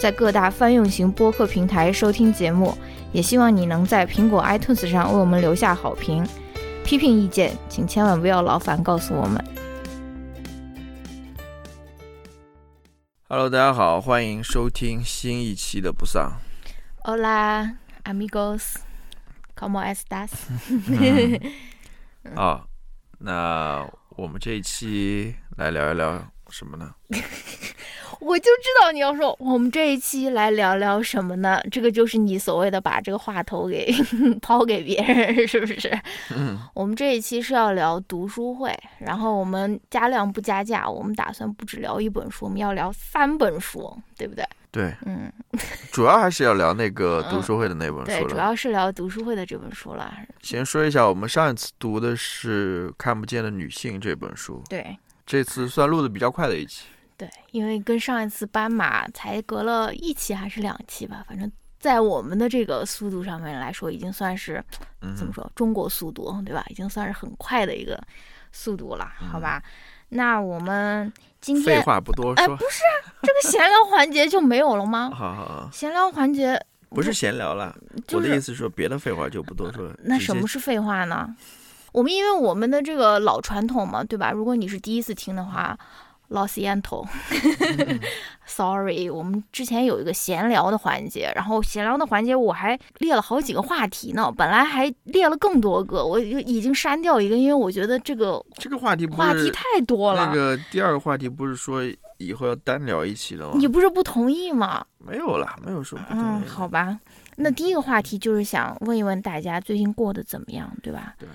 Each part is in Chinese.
在各大泛用型播客平台收听节目。也希望你能在苹果 iTunes 上为我们留下好评。批评意见，请千万不要劳烦告诉我们。Hello，大家好，欢迎收听新一期的不丧。Hola, amigos, ¿cómo estás？啊，那我们这一期来聊一聊什么呢？我就知道你要说，我们这一期来聊聊什么呢？这个就是你所谓的把这个话头给 抛给别人，是不是？嗯，我们这一期是要聊读书会，然后我们加量不加价，我们打算不只聊一本书，我们要聊三本书，对不对？对，嗯，主要还是要聊那个读书会的那本，书了。主要是聊读书会的这本书了。先说一下，我们上一次读的是《看不见的女性》这本书，对这次算录的比较快的一期。对，因为跟上一次斑马才隔了一期还是两期吧，反正在我们的这个速度上面来说，已经算是嗯怎么说中国速度，对吧？已经算是很快的一个速度了，好吧？那我们今天废天话不多哎，说，不是啊这个闲聊环节就没有了吗？好好好，闲聊环节不是闲聊了，就是我的意思是说别的废话就不多说了。那什么是废话呢？我们因为我们的这个老传统嘛，对吧？如果你是第一次听的话。老 c i e n t o sorry，我们之前有一个闲聊的环节，然后闲聊的环节我还列了好几个话题呢，本来还列了更多个，我就已经删掉一个，因为我觉得这个这个话题话题太多了。那个第二个话题不是说以后要单聊一期的吗？你不是不同意吗？没有啦，没有说不同嗯，意。好吧。那第一个话题就是想问一问大家最近过得怎么样，对吧？对。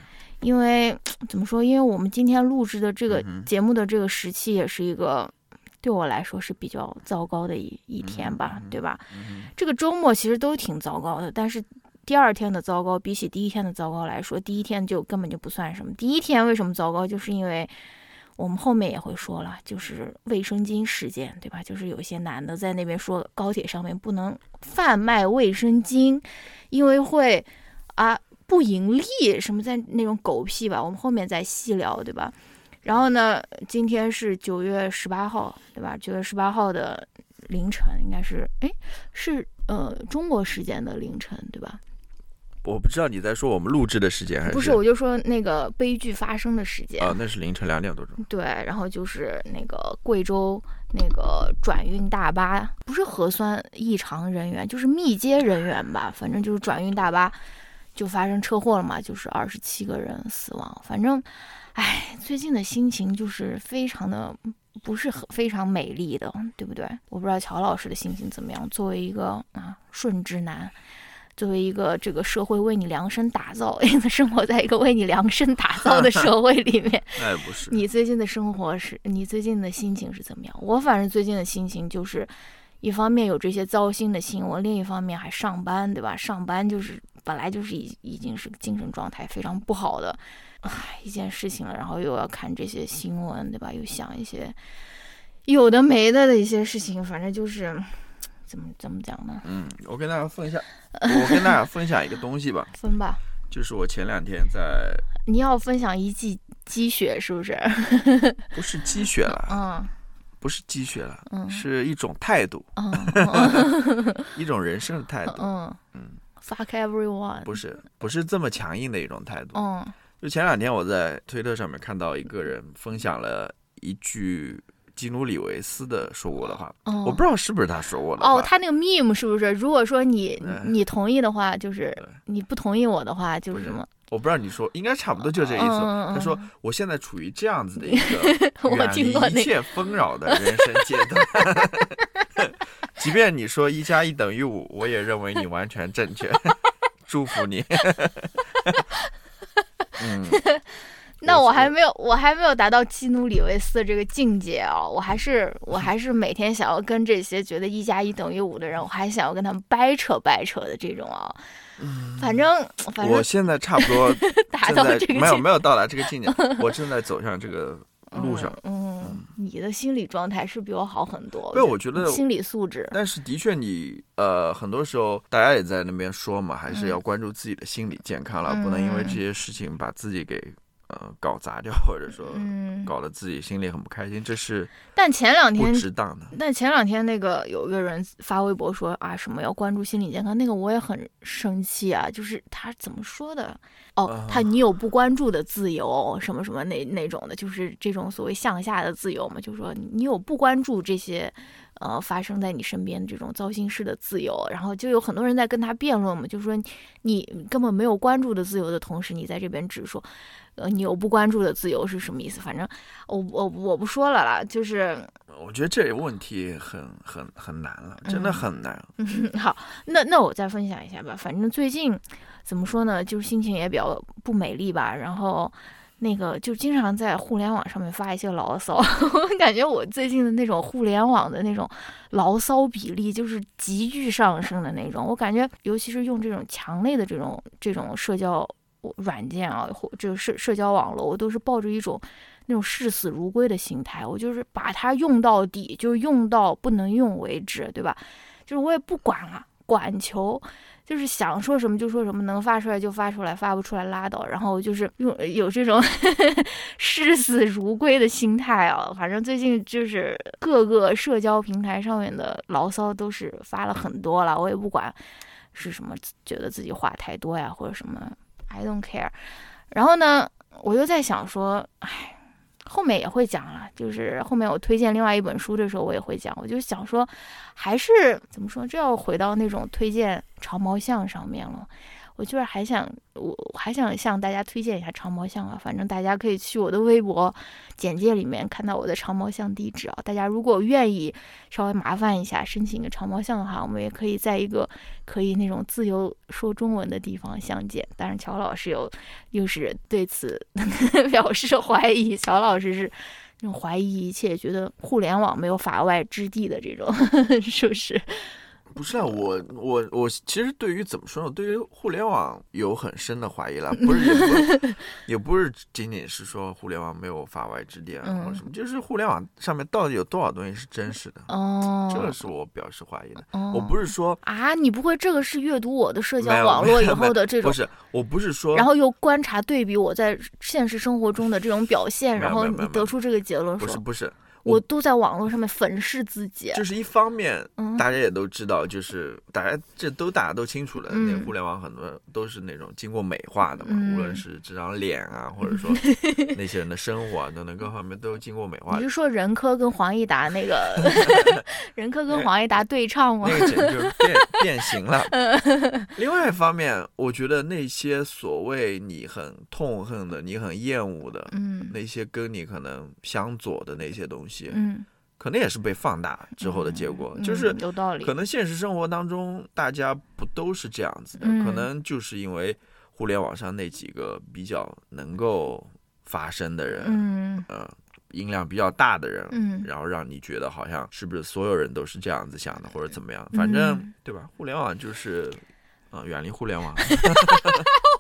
因为怎么说？因为我们今天录制的这个节目的这个时期，也是一个对我来说是比较糟糕的一一天吧，对吧？嗯这个周末其实都挺糟糕的，但是第二天的糟糕比起第一天的糟糕来说，第一天就根本就不算什么。第一天为什么糟糕？就是因为我们后面也会说了，就是卫生巾事件，对吧？就是有些男的在那边说高铁上面不能贩卖卫生巾，因为会啊不盈利，什么在那种狗屁吧。我们后面再细聊，对吧？然后呢，今天是九月十八号，对吧？九月十八号的凌晨，应该是哎是呃中国时间的凌晨，对吧？我不知道你在说我们录制的时间还是不是，我就说那个悲剧发生的时间。啊，那是凌晨两点多钟。对，然后就是那个贵州那个转运大巴，不是核酸异常人员，就是密接人员吧，反正就是转运大巴就发生车祸了嘛，就是二十七个人死亡。反正，唉，最近的心情就是非常的不是很非常美丽的，对不对？我不知道乔老师的心情怎么样。作为一个啊顺直男。作为一个这个社会为你量身打造，生活在一个为你量身打造的社会里面，那 也不是，你最近的生活是你最近的心情是怎么样？我反正最近的心情就是，一方面有这些糟心的新闻，另一方面还上班，对吧？上班就是本来就是已已经是精神状态非常不好的，唉，一件事情了，然后又要看这些新闻，对吧？又想一些有的没的的一些事情，反正就是怎么怎么讲呢？嗯，我跟大家分享，我跟大家分享一个东西吧，分吧，就是我前两天在，你要分享一季积雪是不是？不是积雪了，嗯。不是积雪了，嗯。是一种态度，一种人生的态度，嗯。嗯，，fuck everyone。不是不是这么强硬的一种态度。嗯就前两天我在推特上面看到一个人分享了一句基努里维斯的说过的话，嗯，我不知道是不是他说过的话。哦，他那个 meme 是不是？如果说你你同意的话，就是你不同意我的话，就是什么？我不知道你说，应该差不多就这意思。他说我现在处于这样子的一个 我远离听过那一切纷扰的人生阶段。即便你说一加一等于五，我也认为你完全正确。祝福你。嗯，那我还没有，我还没有达到基努里维斯的这个境界啊！我还是，我还是每天想要跟这些觉得一加一等于五的人，我还想要跟他们掰扯掰扯的这种啊。嗯，反正反正我现在差不多 达到这个没有没有到达这个境界，我正在走向这个路上。嗯，你的心理状态是比我好很多。对，我觉得心理素质。但是的确，你呃，很多时候大家也在那边说嘛，还是要关注自己的心理健康了，不能因为这些事情把自己给。呃，搞砸掉，或者说搞得自己心里很不开心，这是但前两天不值当的。但前两天那个有一个人发微博说啊，什么要关注心理健康，那个我也很生气啊。就是他怎么说的？哦，他你有不关注的自由，什么什么那那种的，就是这种所谓向下的自由嘛。就是说你有不关注这些呃发生在你身边这种糟心事的自由，然后就有很多人在跟他辩论嘛，就是说你根本没有关注的自由的同时，你在这边只说。呃，你有不关注的自由是什么意思？反正我我我不说了啦，就是我觉得这个问题很很很难了，真的很难。好，那那我再分享一下吧。反正最近怎么说呢，就是心情也比较不美丽吧。然后那个就经常在互联网上面发一些牢骚，我感觉我最近的那种互联网的那种牢骚比例就是急剧上升的那种。我感觉，尤其是用这种强烈的这种这种社交。软件啊，或这个社社交网络，我都是抱着一种那种视死如归的心态，我就是把它用到底，就用到不能用为止，对吧？就是我也不管了，管球，就是想说什么就说什么，能发出来就发出来，发不出来拉倒。然后就是用有这种 视死如归的心态啊。反正最近就是各个社交平台上面的牢骚都是发了很多了，我也不管是什么，觉得自己话太多呀，或者什么。I don't care，然后呢，我又在想说，哎，后面也会讲了，就是后面我推荐另外一本书的时候，我也会讲。我就想说，还是怎么说，这要回到那种推荐长毛象上面了。我就是还想，我还想向大家推荐一下长毛象啊，反正大家可以去我的微博简介里面看到我的长毛象地址啊。大家如果愿意稍微麻烦一下申请一个长毛象的话，我们也可以在一个可以那种自由说中文的地方相见。但是乔老师有又是对此 表示怀疑，乔老师是那种怀疑一切，觉得互联网没有法外之地的这种，是不是？不是啊，我我我其实对于怎么说呢？对于互联网有很深的怀疑了，不是也不 也不是仅仅是说互联网没有法外之地啊，或者什么，就是互联网上面到底有多少东西是真实的？哦，这个是我表示怀疑的。我不是说啊，你不会这个是阅读我的社交网络以后的这种？不是，我不是说，然后又观察对比我在现实生活中的这种表现，然后你得出这个结论？不是，不是。我都在网络上面粉饰自己，这是一方面，大家也都知道，就是大家这都大家都清楚的，那互联网很多都是那种经过美化的嘛，无论是这张脸啊，或者说那些人的生活啊等等各方面都经过美化。你是说任科跟黄义达那个 任科跟黄义达对唱吗？那个简直就是变 变形了。另外一方面，我觉得那些所谓你很痛恨的、你很厌恶的，嗯，那些跟你可能相左的那些东西。嗯，可能也是被放大之后的结果，就是有道理。可能现实生活当中大家不都是这样子的，可能就是因为互联网上那几个比较能够发声的人，嗯，呃，音量比较大的人，嗯，然后让你觉得好像是不是所有人都是这样子想的，或者怎么样？反正对吧？互联网就是，啊，远离互联网。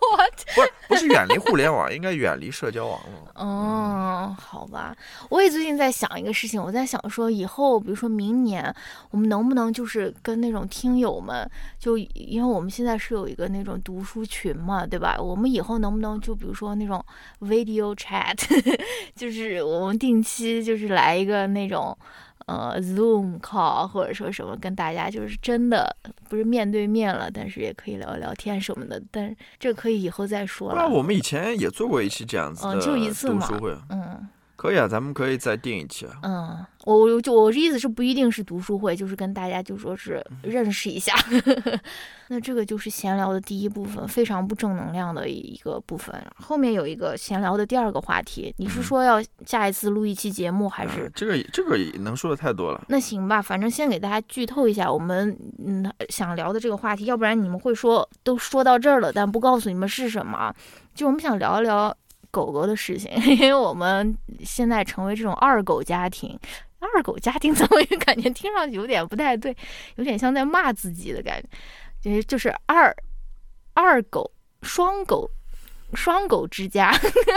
不是不是远离互联网，应该远离社交网络。哦，好吧，我也最近在想一个事情，我在想说，以后比如说明年，我们能不能就是跟那种听友们，就因为我们现在是有一个那种读书群嘛，对吧？我们以后能不能就比如说那种 video chat，就是我们定期就是来一个那种。呃，Zoom call 或者说什么跟大家就是真的不是面对面了，但是也可以聊聊天什么的。但是这可以以后再说了。那我们以前也做过一期这样子的读书会，嗯。可以啊，咱们可以再定一期啊。嗯，我我就我意思是不一定是读书会，就是跟大家就说是认识一下。那这个就是闲聊的第一部分，非常不正能量的一个部分。后面有一个闲聊的第二个话题，你是说要下一次录一期节目，还是这个这个能说的太多了？那行吧，反正先给大家剧透一下，我们嗯想聊的这个话题，要不然你们会说都说到这儿了，但不告诉你们是什么。就我们想聊一聊。狗狗的事情，因为我们现在成为这种二狗家庭。二狗家庭怎么也感觉听上去有点不太对，有点像在骂自己的感觉，就是就是二二狗双狗双狗之家，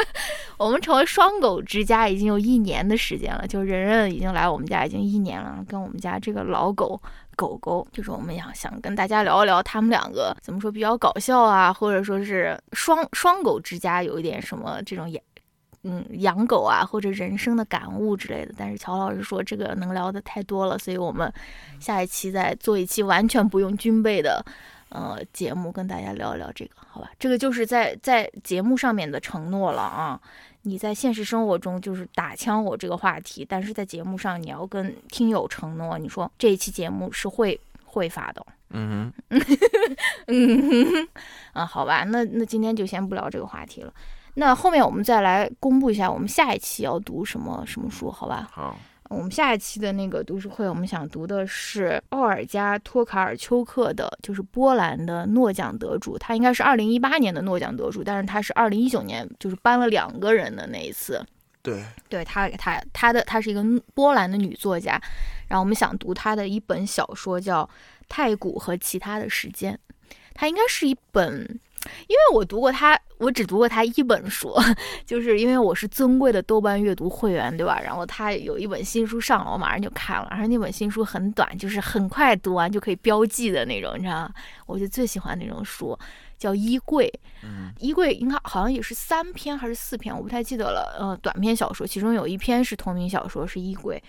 我们成为双狗之家已经有一年的时间了，就人人已经来我们家已经一年了，跟我们家这个老狗狗狗，就是我们想想跟大家聊一聊他们两个怎么说比较搞笑啊，或者说是双双狗之家有一点什么这种养。嗯，养狗啊，或者人生的感悟之类的。但是乔老师说这个能聊的太多了，所以我们下一期再做一期完全不用军备的呃节目，跟大家聊一聊这个，好吧？这个就是在在节目上面的承诺了啊。你在现实生活中就是打枪我这个话题，但是在节目上你要跟听友承诺，你说这一期节目是会会发的。嗯哼，嗯哼，啊，好吧，那那今天就先不聊这个话题了。那后面我们再来公布一下，我们下一期要读什么什么书，好吧？好，我们下一期的那个读书会，我们想读的是奥尔加·托卡尔丘克的，就是波兰的诺奖得主，他应该是二零一八年的诺奖得主，但是他是二零一九年就是颁了两个人的那一次。对，对他，他他的他是一个波兰的女作家，然后我们想读她的一本小说叫《太古和其他的时间》，它应该是一本。因为我读过他，我只读过他一本书，就是因为我是尊贵的豆瓣阅读会员，对吧？然后他有一本新书上了，我马上就看了。而且那本新书很短，就是很快读完就可以标记的那种，你知道吗？我就最喜欢那种书，叫《衣柜》。嗯，《衣柜》应该好像也是三篇还是四篇，我不太记得了。呃，短篇小说，其中有一篇是同名小说，是《衣柜》，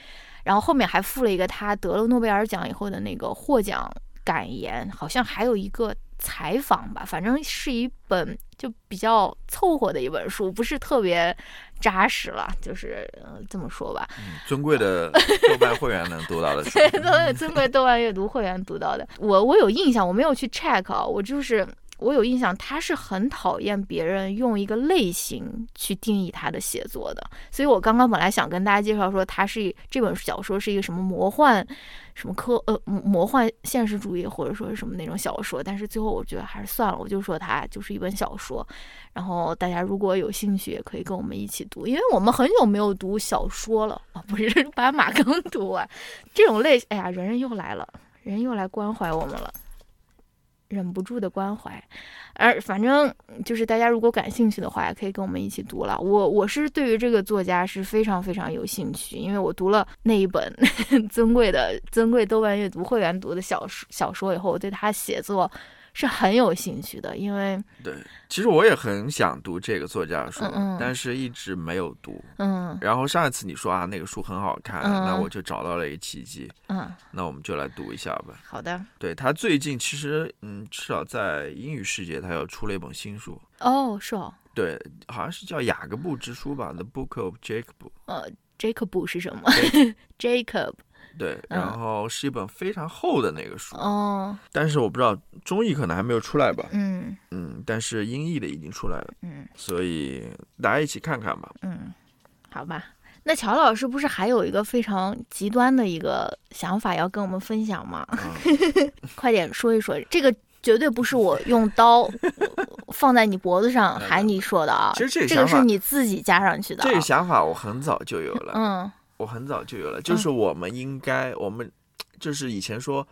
然后后面还附了一个他得了诺贝尔奖以后的那个获奖感言，好像还有一个。采访吧，反正是一本就比较凑合的一本书，不是特别扎实了，就是这么说吧。嗯尊贵的 豆瓣会员能读到的，对，尊贵豆瓣阅读会员读到的。我我有印象，我没有去 check 啊，我就是。我有印象，他是很讨厌别人用一个类型去定义他的写作的，所以我刚刚本来想跟大家介绍说，他是这本小说是一个什么魔幻，什么科呃魔幻现实主义或者说是什么那种小说，但是最后我觉得还是算了，我就说它就是一本小说。然后大家如果有兴趣，也可以跟我们一起读，因为我们很久没有读小说了啊，不是 把马刚读完这种类型，哎呀，人人又来了，人又来关怀我们了。忍不住的关怀，而反正就是大家如果感兴趣的话，也可以跟我们一起读了。我我是对于这个作家是非常非常有兴趣，因为我读了那一本 尊贵的尊贵豆瓣阅读会员读的小说小说以后，我对他写作。是很有兴趣的，因为对，其实我也很想读这个作家的书，但是一直没有读。嗯，然后上一次你说啊，那个书很好看，那我就找到了一个契机。嗯，那我们就来读一下吧。好的。对他最近其实，嗯，至少在英语世界，他又出了一本新书。哦，是哦。对，好像是叫《雅各布之书》吧，《The Book of Jacob》。呃，Jacob 是什么？Jacob。对，然后是一本非常厚的那个书哦，但是我不知道中译可能还没有出来吧，嗯嗯，但是英译的已经出来了，嗯，所以大家一起看看吧，嗯，好吧，那乔老师不是还有一个非常极端的一个想法要跟我们分享吗？快点说一说，这个绝对不是我用刀 放在你脖子上喊你说的啊，其实这个这个是你自己加上去的，这个想法我很早就有了，嗯。我很早就有了，就是我们应该，我们就是以前说，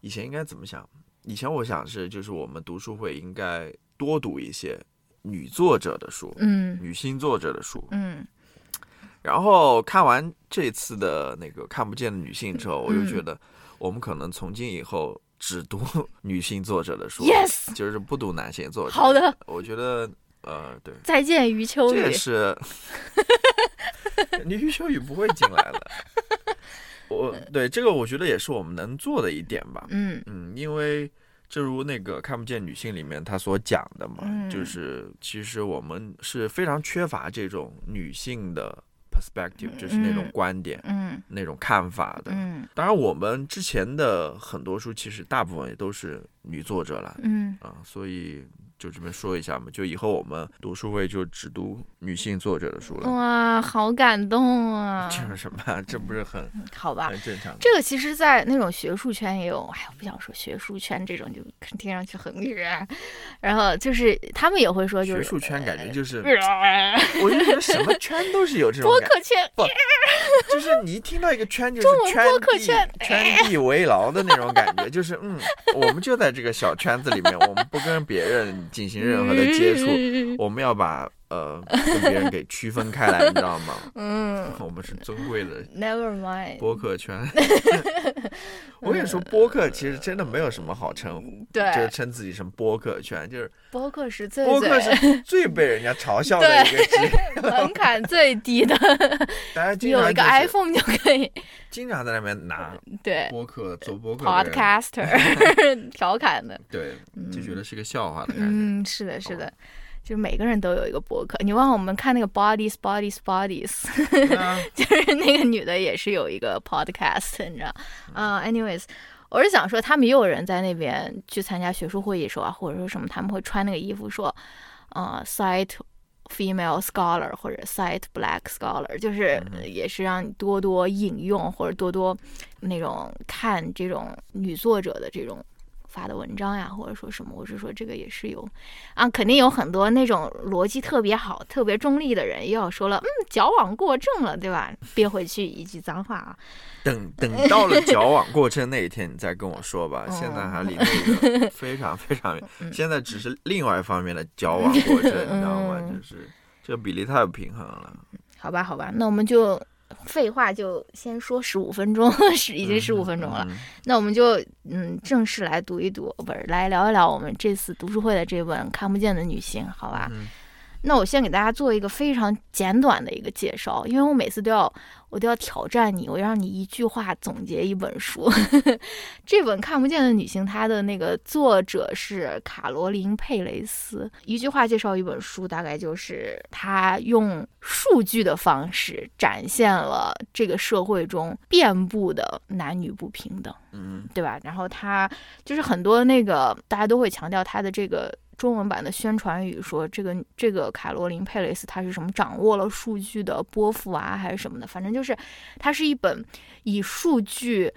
以前应该怎么想？以前我想是，就是我们读书会应该多读一些女作者的书，嗯，女性作者的书，嗯。然后看完这次的那个看不见的女性之后，我就觉得，我们可能从今以后只读 女性作者的书，yes，就是不读男性作者。好的，我觉得，呃，对，再见余秋雨，这也是。你余秋雨不会进来的，我 对这个我觉得也是我们能做的一点吧。嗯嗯，因为正如那个看不见女性里面他所讲的嘛，就是其实我们是非常缺乏这种女性的 perspective，就是那种观点，嗯，那种看法的。嗯，当然我们之前的很多书其实大部分也都是女作者了，嗯啊，所以。就这边说一下嘛，就以后我们读书会就只读女性作者的书了。哇，好感动啊！这是什么？这不是很好吧？很正常。这个其实，在那种学术圈也有。哎，我不想说学术圈这种，就听上去很远。然后就是他们也会说，就是学术圈感觉就是，我就觉得什么圈都是有这种播客圈，不，就是你一听到一个圈就是圈地圈地为牢的那种感觉，就是嗯，我们就在这个小圈子里面，我们不跟别人。进行任何的接触，我们要把呃跟别人给区分开来，你知道吗？嗯，我们是尊贵的，Never mind，播客圈。我跟你说，播客其实真的没有什么好称呼，对，就是称自己什么播客圈，就是播客是最播客是最 被人家嘲笑的一个职门槛最低的。大家经常有一个 iPhone 就可以，经常在那边拿对播客做播客，Podcaster 调侃的，对，就觉得是个笑话的感觉。嗯，是的，是的。就每个人都有一个博客，你忘了我们看那个 Bodies Bodies Bodies，就是那个女的也是有一个 podcast，你知道？啊，anyways，我是想说，他们也有人在那边去参加学术会议时候啊，或者说什么，他们会穿那个衣服说，呃，cite female scholar 或者 cite black scholar，就是也是让你多多引用或者多多那种看这种女作者的这种。发的文章呀，或者说什么，我是说这个也是有，啊，肯定有很多那种逻辑特别好、特别中立的人，又要说了，嗯，矫枉过正了，对吧？憋回去一句脏话啊。等等到了矫枉过正那一天，你再跟我说吧。现在还离那个 非常非常远，现在只是另外一方面的矫枉过正，你知道吗？就是这个比例太不平衡了。好吧，好吧，那我们就。废话就先说十五分钟，是已经十五分钟了。那我们就嗯正式来读一读，不是来聊一聊我们这次读书会的这本《看不见的女性》，好吧？那我先给大家做一个非常简短的一个介绍，因为我每次都要。我都要挑战你，我让你一句话总结一本书。这本《看不见的女性》，它的那个作者是卡罗琳·佩雷斯。一句话介绍一本书，大概就是她用数据的方式展现了这个社会中遍布的男女不平等，嗯，对吧？然后她就是很多那个大家都会强调她的这个。中文版的宣传语说：“这个这个卡罗琳·佩雷斯，他是什么掌握了数据的波伏娃还是什么的？反正就是，它是一本以数据，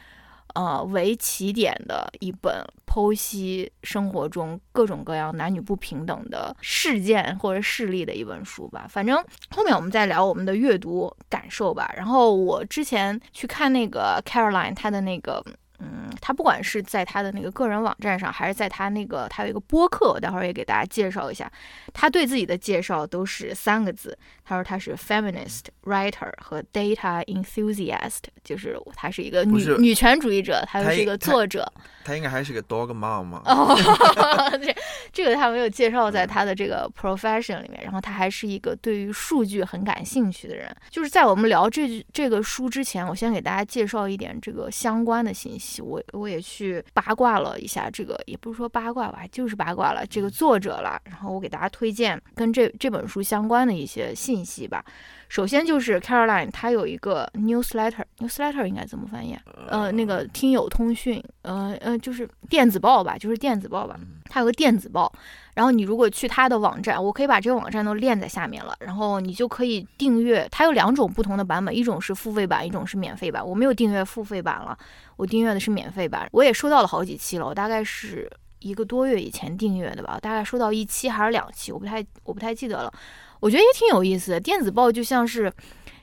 呃为起点的一本剖析生活中各种各样男女不平等的事件或者事例的一本书吧。反正后面我们再聊我们的阅读感受吧。然后我之前去看那个 Caroline 她的那个。”嗯，他不管是在他的那个个人网站上，还是在他那个他有一个播客，我待会儿也给大家介绍一下。他对自己的介绍都是三个字，他说他是 feminist writer 和 data enthusiast，就是他是一个女女权主义者，他又是一个作者。他应该还是个 dog mom 吗？哦，这这个他没有介绍在他的这个 profession 里面。然后他还是一个对于数据很感兴趣的人。就是在我们聊这这个书之前，我先给大家介绍一点这个相关的信息。我我也去八卦了一下，这个也不是说八卦吧，就是八卦了这个作者了。然后我给大家推荐跟这这本书相关的一些信息吧。首先就是 Caroline，她有一个 newsletter，newsletter 应该怎么翻译？呃，那个听友通讯，呃呃，就是电子报吧，就是电子报吧。它有个电子报，然后你如果去它的网站，我可以把这个网站都链在下面了，然后你就可以订阅。它有两种不同的版本，一种是付费版，一种是免费版。我没有订阅付费版了，我订阅的是免费版。我也收到了好几期了，我大概是一个多月以前订阅的吧，大概收到一期还是两期，我不太我不太记得了。我觉得也挺有意思的，电子报就像是，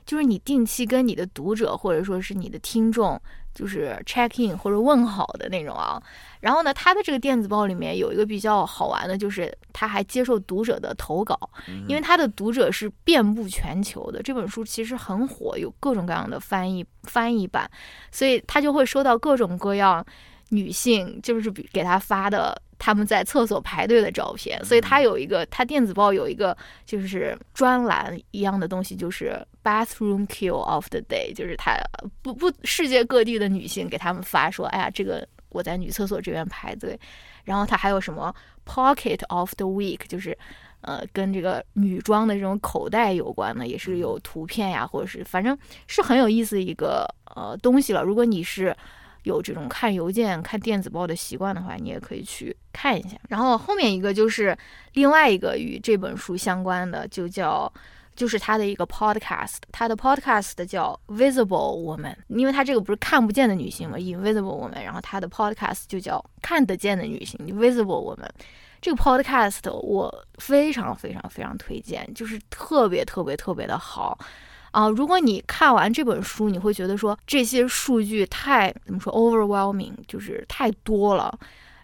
就是你定期跟你的读者或者说是你的听众，就是 check in 或者问好的那种啊。然后呢，他的这个电子报里面有一个比较好玩的，就是他还接受读者的投稿，因为他的读者是遍布全球的。这本书其实很火，有各种各样的翻译翻译版，所以他就会收到各种各样女性就是给他发的。他们在厕所排队的照片，所以他有一个，他电子报有一个就是专栏一样的东西，就是 bathroom kill of the day，就是他不不世界各地的女性给他们发说，哎呀，这个我在女厕所这边排队，然后它还有什么 pocket of the week，就是呃跟这个女装的这种口袋有关的，也是有图片呀，或者是反正是很有意思的一个呃东西了。如果你是有这种看邮件、看电子报的习惯的话，你也可以去看一下。然后后面一个就是另外一个与这本书相关的，就叫就是他的一个 podcast，他的 podcast 叫 Visible Woman，因为他这个不是看不见的女性嘛，Invisible Woman，然后他的 podcast 就叫看得见的女性，Visible Woman。这个 podcast 我非常非常非常推荐，就是特别特别特别的好。啊，如果你看完这本书，你会觉得说这些数据太怎么说 overwhelming，就是太多了，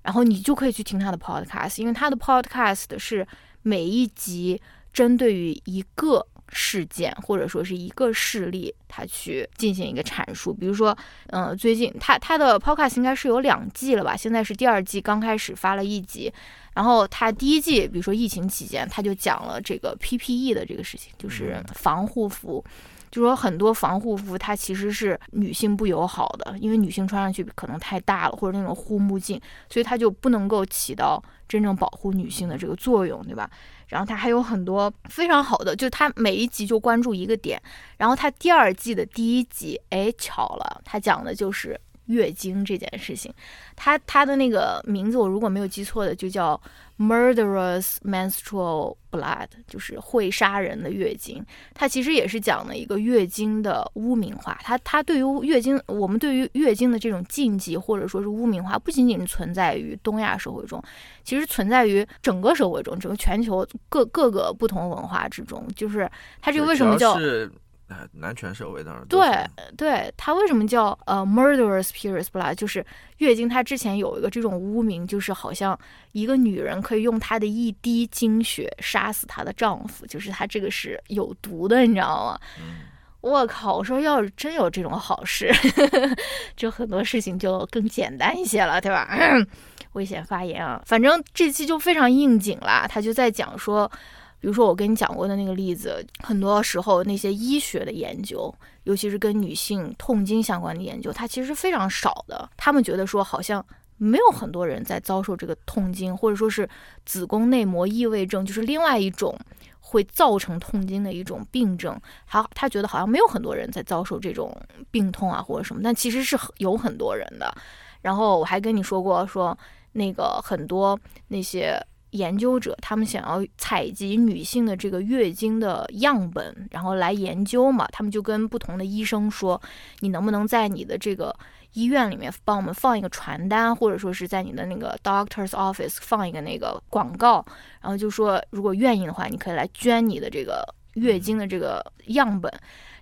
然后你就可以去听他的 podcast，因为他的 podcast 是每一集针对于一个事件或者说是一个事例，他去进行一个阐述。比如说，嗯，最近他他的 podcast 应该是有两季了吧？现在是第二季刚开始发了一集。然后他第一季，比如说疫情期间，他就讲了这个 PPE 的这个事情，就是防护服，就说很多防护服它其实是女性不友好的，因为女性穿上去可能太大了，或者那种护目镜，所以它就不能够起到真正保护女性的这个作用，对吧？然后他还有很多非常好的，就他每一集就关注一个点。然后他第二季的第一集，哎，巧了，他讲的就是。月经这件事情，它它的那个名字我如果没有记错的，就叫 Murderous Menstrual Blood，就是会杀人的月经。它其实也是讲了一个月经的污名化。它它对于月经，我们对于月经的这种禁忌或者说是污名化，不仅仅存在于东亚社会中，其实存在于整个社会中，整个全球各各个不同文化之中。就是它这个为什么叫？男权社会当然对，对他为什么叫呃 murderous periods blood，就是月经，它之前有一个这种污名，就是好像一个女人可以用她的一滴精血杀死她的丈夫，就是她这个是有毒的，你知道吗？我靠！我说要是真有这种好事，就很多事情就更简单一些了，对吧？危险发言啊！反正这期就非常应景啦，他就在讲说。比如说我跟你讲过的那个例子，很多时候那些医学的研究，尤其是跟女性痛经相关的研究，它其实非常少的。他们觉得说好像没有很多人在遭受这个痛经，或者说是子宫内膜异位症，就是另外一种会造成痛经的一种病症。他，他觉得好像没有很多人在遭受这种病痛啊或者什么，但其实是有很多人的。然后我还跟你说过，说那个很多那些。研究者他们想要采集女性的这个月经的样本，然后来研究嘛。他们就跟不同的医生说：“你能不能在你的这个医院里面帮我们放一个传单，或者说是在你的那个 doctor's office 放一个那个广告？然后就说，如果愿意的话，你可以来捐你的这个月经的这个样本。”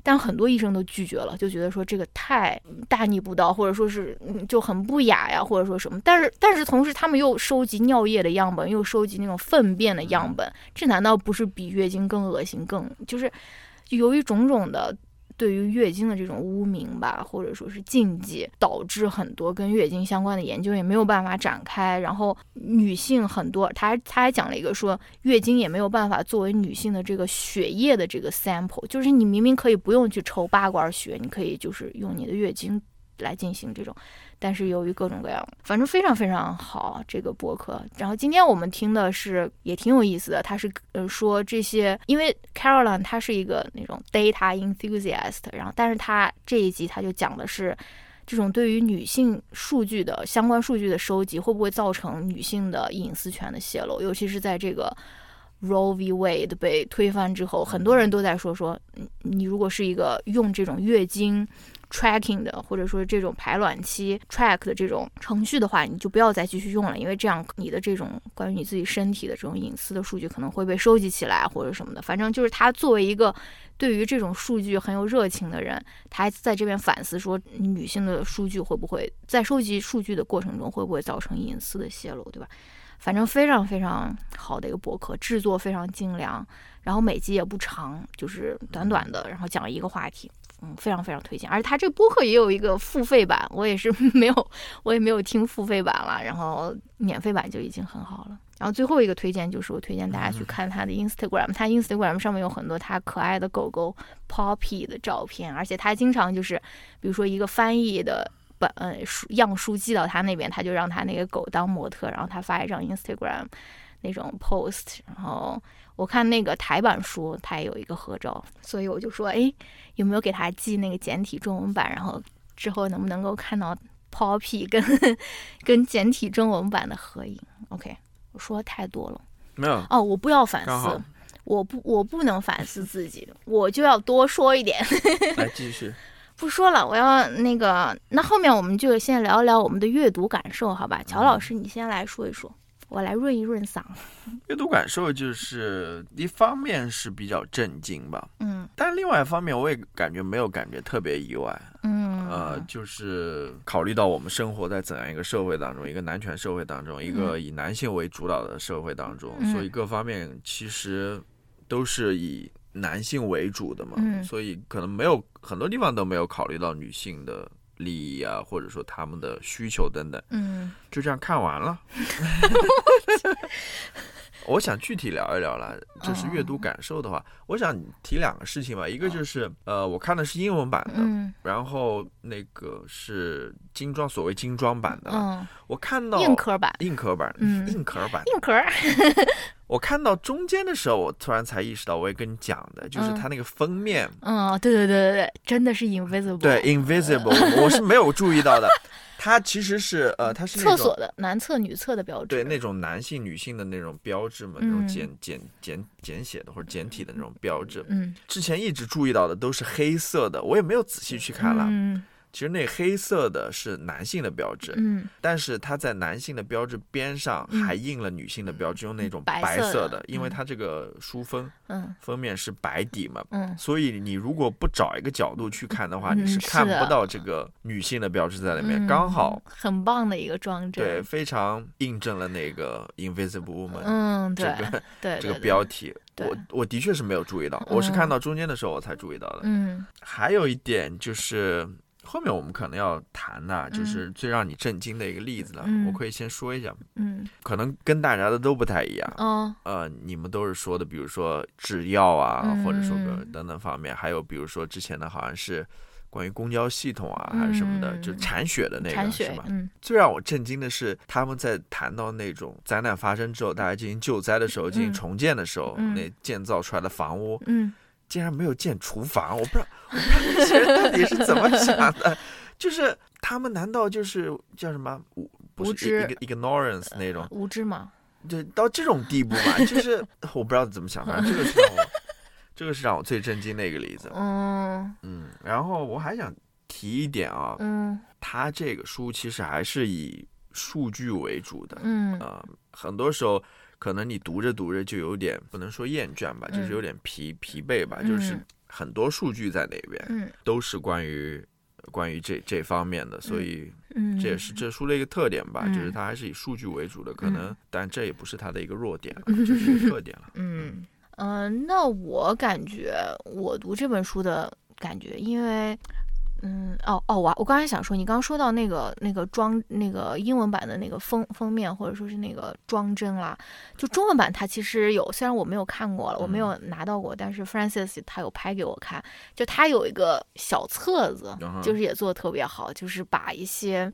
但很多医生都拒绝了，就觉得说这个太大逆不道，或者说是就很不雅呀，或者说什么。但是，但是同时他们又收集尿液的样本，又收集那种粪便的样本，这难道不是比月经更恶心？更就是由于种种的。对于月经的这种污名吧，或者说是禁忌，导致很多跟月经相关的研究也没有办法展开。然后女性很多，她还他还讲了一个说，月经也没有办法作为女性的这个血液的这个 sample，就是你明明可以不用去抽八管血，你可以就是用你的月经来进行这种。但是由于各种各样，反正非常非常好这个博客。然后今天我们听的是也挺有意思的，他是呃说这些，因为 Caroline 她是一个那种 data enthusiast，然后但是她这一集他就讲的是这种对于女性数据的相关数据的收集会不会造成女性的隐私权的泄露，尤其是在这个 Roe v Wade 被推翻之后，很多人都在说说，你如果是一个用这种月经。Tracking 的，或者说这种排卵期 track 的这种程序的话，你就不要再继续用了，因为这样你的这种关于你自己身体的这种隐私的数据可能会被收集起来或者什么的。反正就是他作为一个对于这种数据很有热情的人，他还在这边反思说，女性的数据会不会在收集数据的过程中会不会造成隐私的泄露，对吧？反正非常非常好的一个博客，制作非常精良，然后每集也不长，就是短短的，然后讲一个话题。嗯，非常非常推荐，而且他这个播客也有一个付费版，我也是 没有，我也没有听付费版了，然后免费版就已经很好了。然后最后一个推荐就是我推荐大家去看他的 Instagram，他 Instagram 上面有很多他可爱的狗狗 Poppy 的照片，而且他经常就是，比如说一个翻译的本呃书样书寄到他那边，他就让他那个狗当模特，然后他发一张 Instagram 那种 post，然后。我看那个台版书，它也有一个合照，所以我就说，哎，有没有给他寄那个简体中文版？然后之后能不能够看到 Poppy 跟跟简体中文版的合影。OK，我说的太多了。没有哦，我不要反思，我不我不能反思自己，我就要多说一点。来继续。不说了，我要那个，那后面我们就先聊一聊我们的阅读感受，好吧？乔老师，你先来说一说。我来润一润嗓。阅读感受就是一方面是比较震惊吧，嗯，但另外一方面我也感觉没有感觉特别意外，嗯，呃，就是考虑到我们生活在怎样一个社会当中，一个男权社会当中，一个以男性为主导的社会当中，所以各方面其实都是以男性为主的嘛，所以可能没有很多地方都没有考虑到女性的。利益啊，或者说他们的需求等等，嗯，就这样看完了。我想具体聊一聊了，就是阅读感受的话，我想提两个事情吧。一个就是，呃，我看的是英文版的，然后那个是精装，所谓精装版的。嗯，我看到硬壳版，硬壳版，嗯，硬壳版，硬壳。我看到中间的时候，我突然才意识到，我也跟你讲的，就是它那个封面。嗯，对对对对对，真的是 invisible。对，invisible，我是没有注意到的。它其实是呃，它是厕所的男厕、女厕的标志。对，那种男性、女性的那种标志嘛，那种简简简简写的或者简体的那种标志。嗯，之前一直注意到的都是黑色的，我也没有仔细去看了。嗯。其实那黑色的是男性的标志，嗯，但是它在男性的标志边上还印了女性的标志，用那种白色的，因为它这个书封，嗯，封面是白底嘛，嗯，所以你如果不找一个角度去看的话，你是看不到这个女性的标志在里面，刚好很棒的一个装置，对，非常印证了那个 Invisible Woman，嗯，这个对这个标题，我我的确是没有注意到，我是看到中间的时候我才注意到的，嗯，还有一点就是。后面我们可能要谈的，就是最让你震惊的一个例子了。我可以先说一下，嗯，可能跟大家的都不太一样。哦，呃，你们都是说的，比如说制药啊，或者说个等等方面，还有比如说之前的好像是关于公交系统啊，还是什么的，就铲雪的那个是吧？嗯，最让我震惊的是，他们在谈到那种灾难发生之后，大家进行救灾的时候，进行重建的时候，那建造出来的房屋，嗯。竟然没有建厨房，我不知道，我不知道这些人到底是怎么想的。就是他们难道就是叫什么无无知，ignorance 那种无知吗？就到这种地步嘛？就是 我不知道怎么想，反正这个是让我，这个是让我最震惊的一个例子。嗯嗯，然后我还想提一点啊，嗯，他这个书其实还是以数据为主的，嗯啊，很多时候。可能你读着读着就有点不能说厌倦吧，就是有点疲疲惫吧，就是很多数据在那边，都是关于关于这这方面的，所以这也是这书的一个特点吧，就是它还是以数据为主的，可能但这也不是它的一个弱点，就是一个特点了。嗯。嗯，那我感觉我读这本书的感觉，因为。嗯哦哦，我我刚才想说，你刚刚说到那个那个装那个英文版的那个封封面，或者说是那个装帧啦，就中文版它其实有，虽然我没有看过了，我没有拿到过，但是 Francis 他有拍给我看，就他有一个小册子，就是也做的特别好，就是把一些。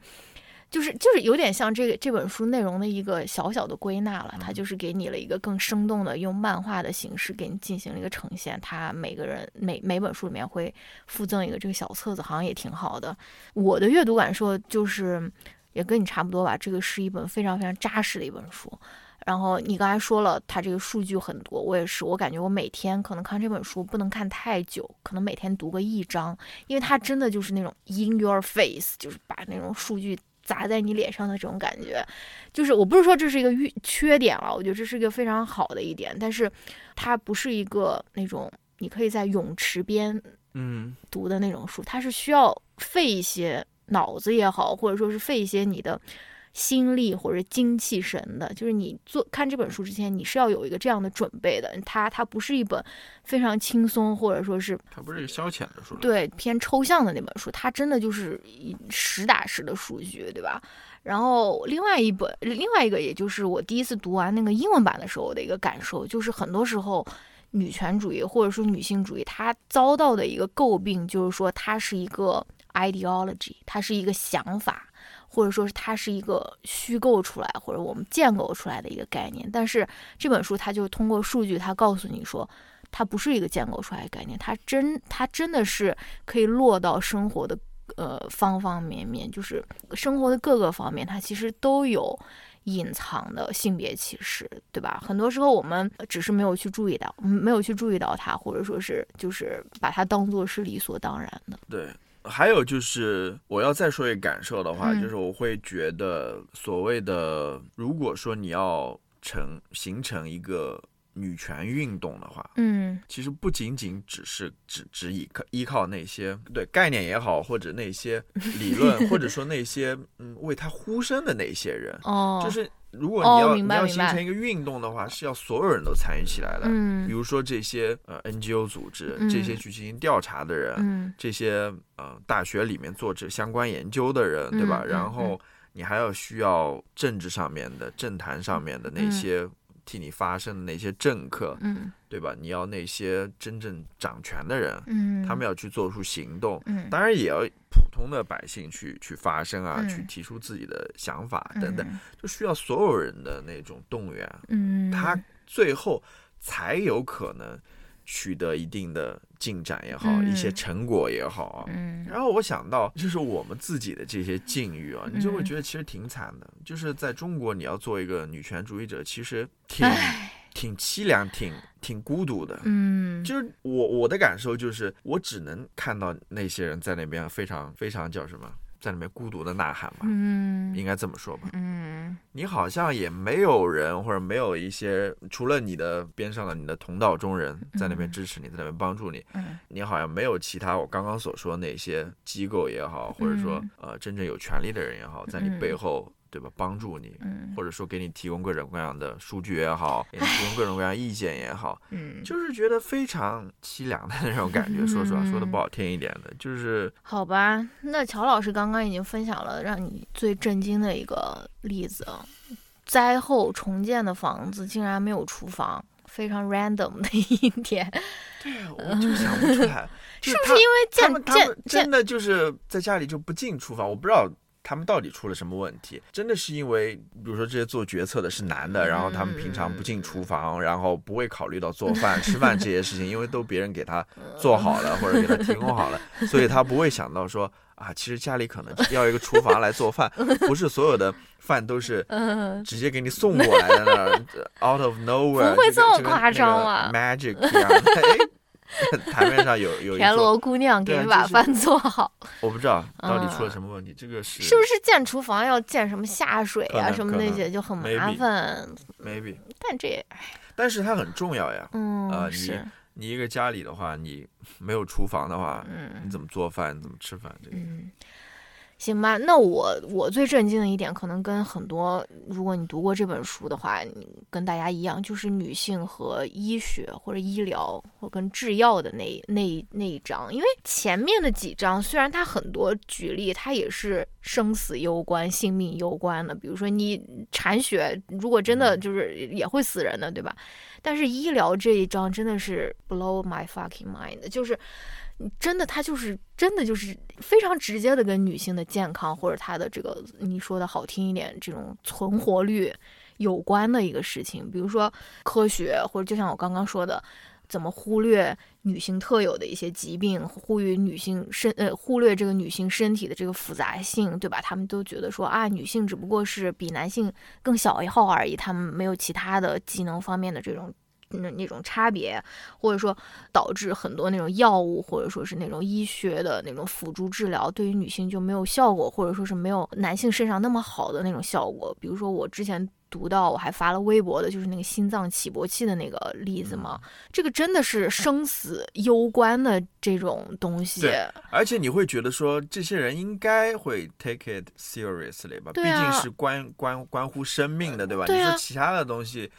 就是就是有点像这个这本书内容的一个小小的归纳了，它就是给你了一个更生动的用漫画的形式给你进行了一个呈现。它每个人每每本书里面会附赠一个这个小册子，好像也挺好的。我的阅读感受就是也跟你差不多吧，这个是一本非常非常扎实的一本书。然后你刚才说了，它这个数据很多，我也是，我感觉我每天可能看这本书不能看太久，可能每天读个一章，因为它真的就是那种 in your face，就是把那种数据。砸在你脸上的这种感觉，就是我不是说这是一个缺缺点了，我觉得这是一个非常好的一点，但是它不是一个那种你可以在泳池边嗯读的那种书，它是需要费一些脑子也好，或者说是费一些你的。心力或者精气神的，就是你做看这本书之前，你是要有一个这样的准备的。它它不是一本非常轻松，或者说是它不是一个消遣的书，对偏抽象的那本书，它真的就是实打实的数据，对吧？然后另外一本，另外一个，也就是我第一次读完那个英文版的时候的一个感受，就是很多时候女权主义或者说女性主义，它遭到的一个诟病，就是说它是一个 ideology，它是一个想法。或者说是它是一个虚构出来或者我们建构出来的一个概念，但是这本书它就通过数据，它告诉你说，它不是一个建构出来的概念，它真它真的是可以落到生活的呃方方面面，就是生活的各个方面，它其实都有隐藏的性别歧视，对吧？很多时候我们只是没有去注意到，没有去注意到它，或者说是就是把它当做是理所当然的。对，还有就是我要再说一个感受的话，就是我会觉得所谓的，如果说你要成形成一个。女权运动的话，嗯，其实不仅仅只是只只依靠依靠那些对概念也好，或者那些理论，或者说那些嗯为他呼声的那些人，哦，就是如果你要你要形成一个运动的话，是要所有人都参与起来的，嗯，比如说这些呃 NGO 组织，这些去进行调查的人，嗯，这些呃大学里面做这相关研究的人，对吧？然后你还要需要政治上面的政坛上面的那些。替你发声的那些政客，嗯，对吧？你要那些真正掌权的人，嗯，他们要去做出行动，嗯，当然也要普通的百姓去去发声啊，去提出自己的想法等等，就需要所有人的那种动员，嗯，他最后才有可能。取得一定的进展也好，一些成果也好啊。嗯，然后我想到，就是我们自己的这些境遇啊，你就会觉得其实挺惨的。就是在中国，你要做一个女权主义者，其实挺挺凄凉、挺挺孤独的。嗯，就是我我的感受就是，我只能看到那些人在那边非常非常叫什么。在里面孤独的呐喊吧，嗯，应该这么说吧，嗯，你好像也没有人或者没有一些除了你的边上的你的同道中人在那边支持你，在那边帮助你，嗯，你好像没有其他我刚刚所说那些机构也好，或者说呃真正有权利的人也好，在你背后。对吧？帮助你，或者说给你提供各种各样的数据也好，给你提供各种各样意见也好，嗯，就是觉得非常凄凉的那种感觉。说实话，说的不好听一点的，就是好吧。那乔老师刚刚已经分享了让你最震惊的一个例子：灾后重建的房子竟然没有厨房，非常 random 的一点。对，我就想不出来，是不是因为建建真的就是在家里就不进厨房？我不知道。他们到底出了什么问题？真的是因为，比如说这些做决策的是男的，然后他们平常不进厨房，然后不会考虑到做饭、吃饭这些事情，因为都别人给他做好了或者给他提供好了，所以他不会想到说啊，其实家里可能要一个厨房来做饭，不是所有的饭都是直接给你送过来的那 out of nowhere，不会这么夸张啊？Magic 一样的。台面上有 有田螺姑娘给你把饭做好，我不知道到底出了什么问题。这个是是不是建厨房要建什么下水啊什么那些就很麻烦？Maybe，但这但是它很重要呀。嗯，啊，你你一个家里的话，你没有厨房的话，嗯，你怎么做饭？怎么吃饭？这个。行吧，那我我最震惊的一点，可能跟很多，如果你读过这本书的话，你跟大家一样，就是女性和医学或者医疗或跟制药的那那那一章。因为前面的几章虽然它很多举例，它也是生死攸关、性命攸关的，比如说你产血，如果真的就是也会死人的，对吧？但是医疗这一章真的是 blow my fucking mind，就是。真的，它就是真的就是非常直接的跟女性的健康或者她的这个你说的好听一点，这种存活率有关的一个事情。比如说科学，或者就像我刚刚说的，怎么忽略女性特有的一些疾病，忽略女性身呃忽略这个女性身体的这个复杂性，对吧？他们都觉得说啊，女性只不过是比男性更小一号而已，他们没有其他的技能方面的这种。那那种差别，或者说导致很多那种药物，或者说是那种医学的那种辅助治疗，对于女性就没有效果，或者说是没有男性身上那么好的那种效果。比如说我之前读到，我还发了微博的，就是那个心脏起搏器的那个例子嘛。这个真的是生死攸关的这种东西。对，而且你会觉得说，这些人应该会 take it seriously 吧？毕竟是关关关乎生命的，对吧？你说其他的东西。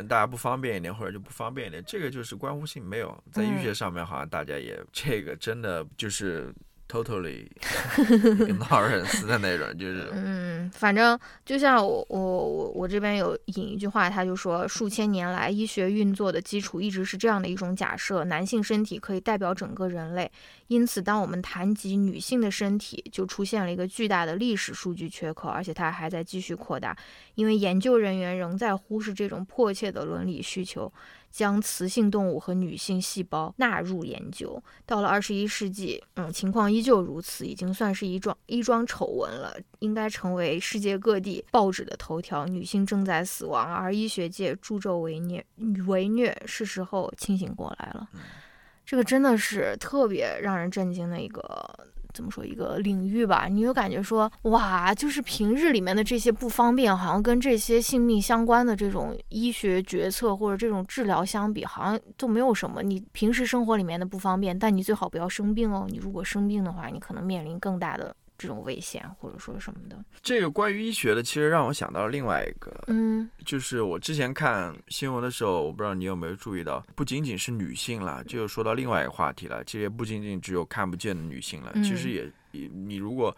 嗯，大家不方便一点，或者就不方便一点，这个就是关乎性没有。在医学上面，好像大家也这个真的就是 totally ignorance 的那种，就是嗯，反正就像我我我我这边有引一句话，他就说，数千年来医学运作的基础一直是这样的一种假设：男性身体可以代表整个人类。因此，当我们谈及女性的身体，就出现了一个巨大的历史数据缺口，而且它还在继续扩大，因为研究人员仍在忽视这种迫切的伦理需求。将雌性动物和女性细胞纳入研究，到了二十一世纪，嗯，情况依旧如此，已经算是一桩一桩丑闻了，应该成为世界各地报纸的头条。女性正在死亡，而医学界助纣为虐，为虐，是时候清醒过来了。这个真的是特别让人震惊的一个。怎么说一个领域吧？你有感觉说哇，就是平日里面的这些不方便，好像跟这些性命相关的这种医学决策或者这种治疗相比，好像都没有什么。你平时生活里面的不方便，但你最好不要生病哦。你如果生病的话，你可能面临更大的。这种危险或者说什么的，这个关于医学的，其实让我想到了另外一个，嗯，就是我之前看新闻的时候，我不知道你有没有注意到，不仅仅是女性了，就说到另外一个话题了。其实也不仅仅只有看不见的女性了，其实也，你如果，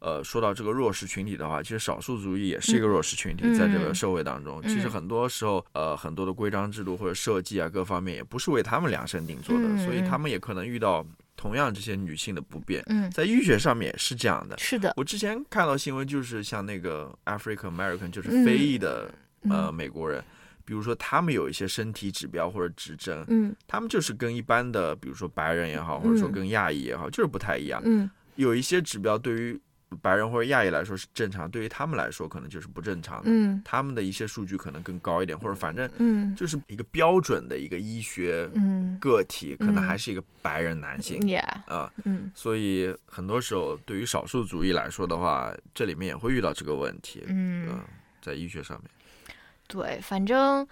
呃，说到这个弱势群体的话，其实少数族裔也是一个弱势群体，在这个。社会当中，其实很多时候，呃，很多的规章制度或者设计啊，各方面也不是为他们量身定做的，所以他们也可能遇到。同样，这些女性的不便，嗯，在医学上面是这样的。是的，我之前看到新闻，就是像那个 African American，就是非裔的呃美国人，比如说他们有一些身体指标或者指征，嗯，他们就是跟一般的，比如说白人也好，或者说跟亚裔也好，就是不太一样。嗯，有一些指标对于。白人或者亚裔来说是正常，对于他们来说可能就是不正常的。嗯，他们的一些数据可能更高一点，或者反正嗯，就是一个标准的一个医学个体，可能还是一个白人男性。Yeah，啊，嗯，所以很多时候对于少数族裔来说的话，这里面也会遇到这个问题。嗯，在医学上面，对，反正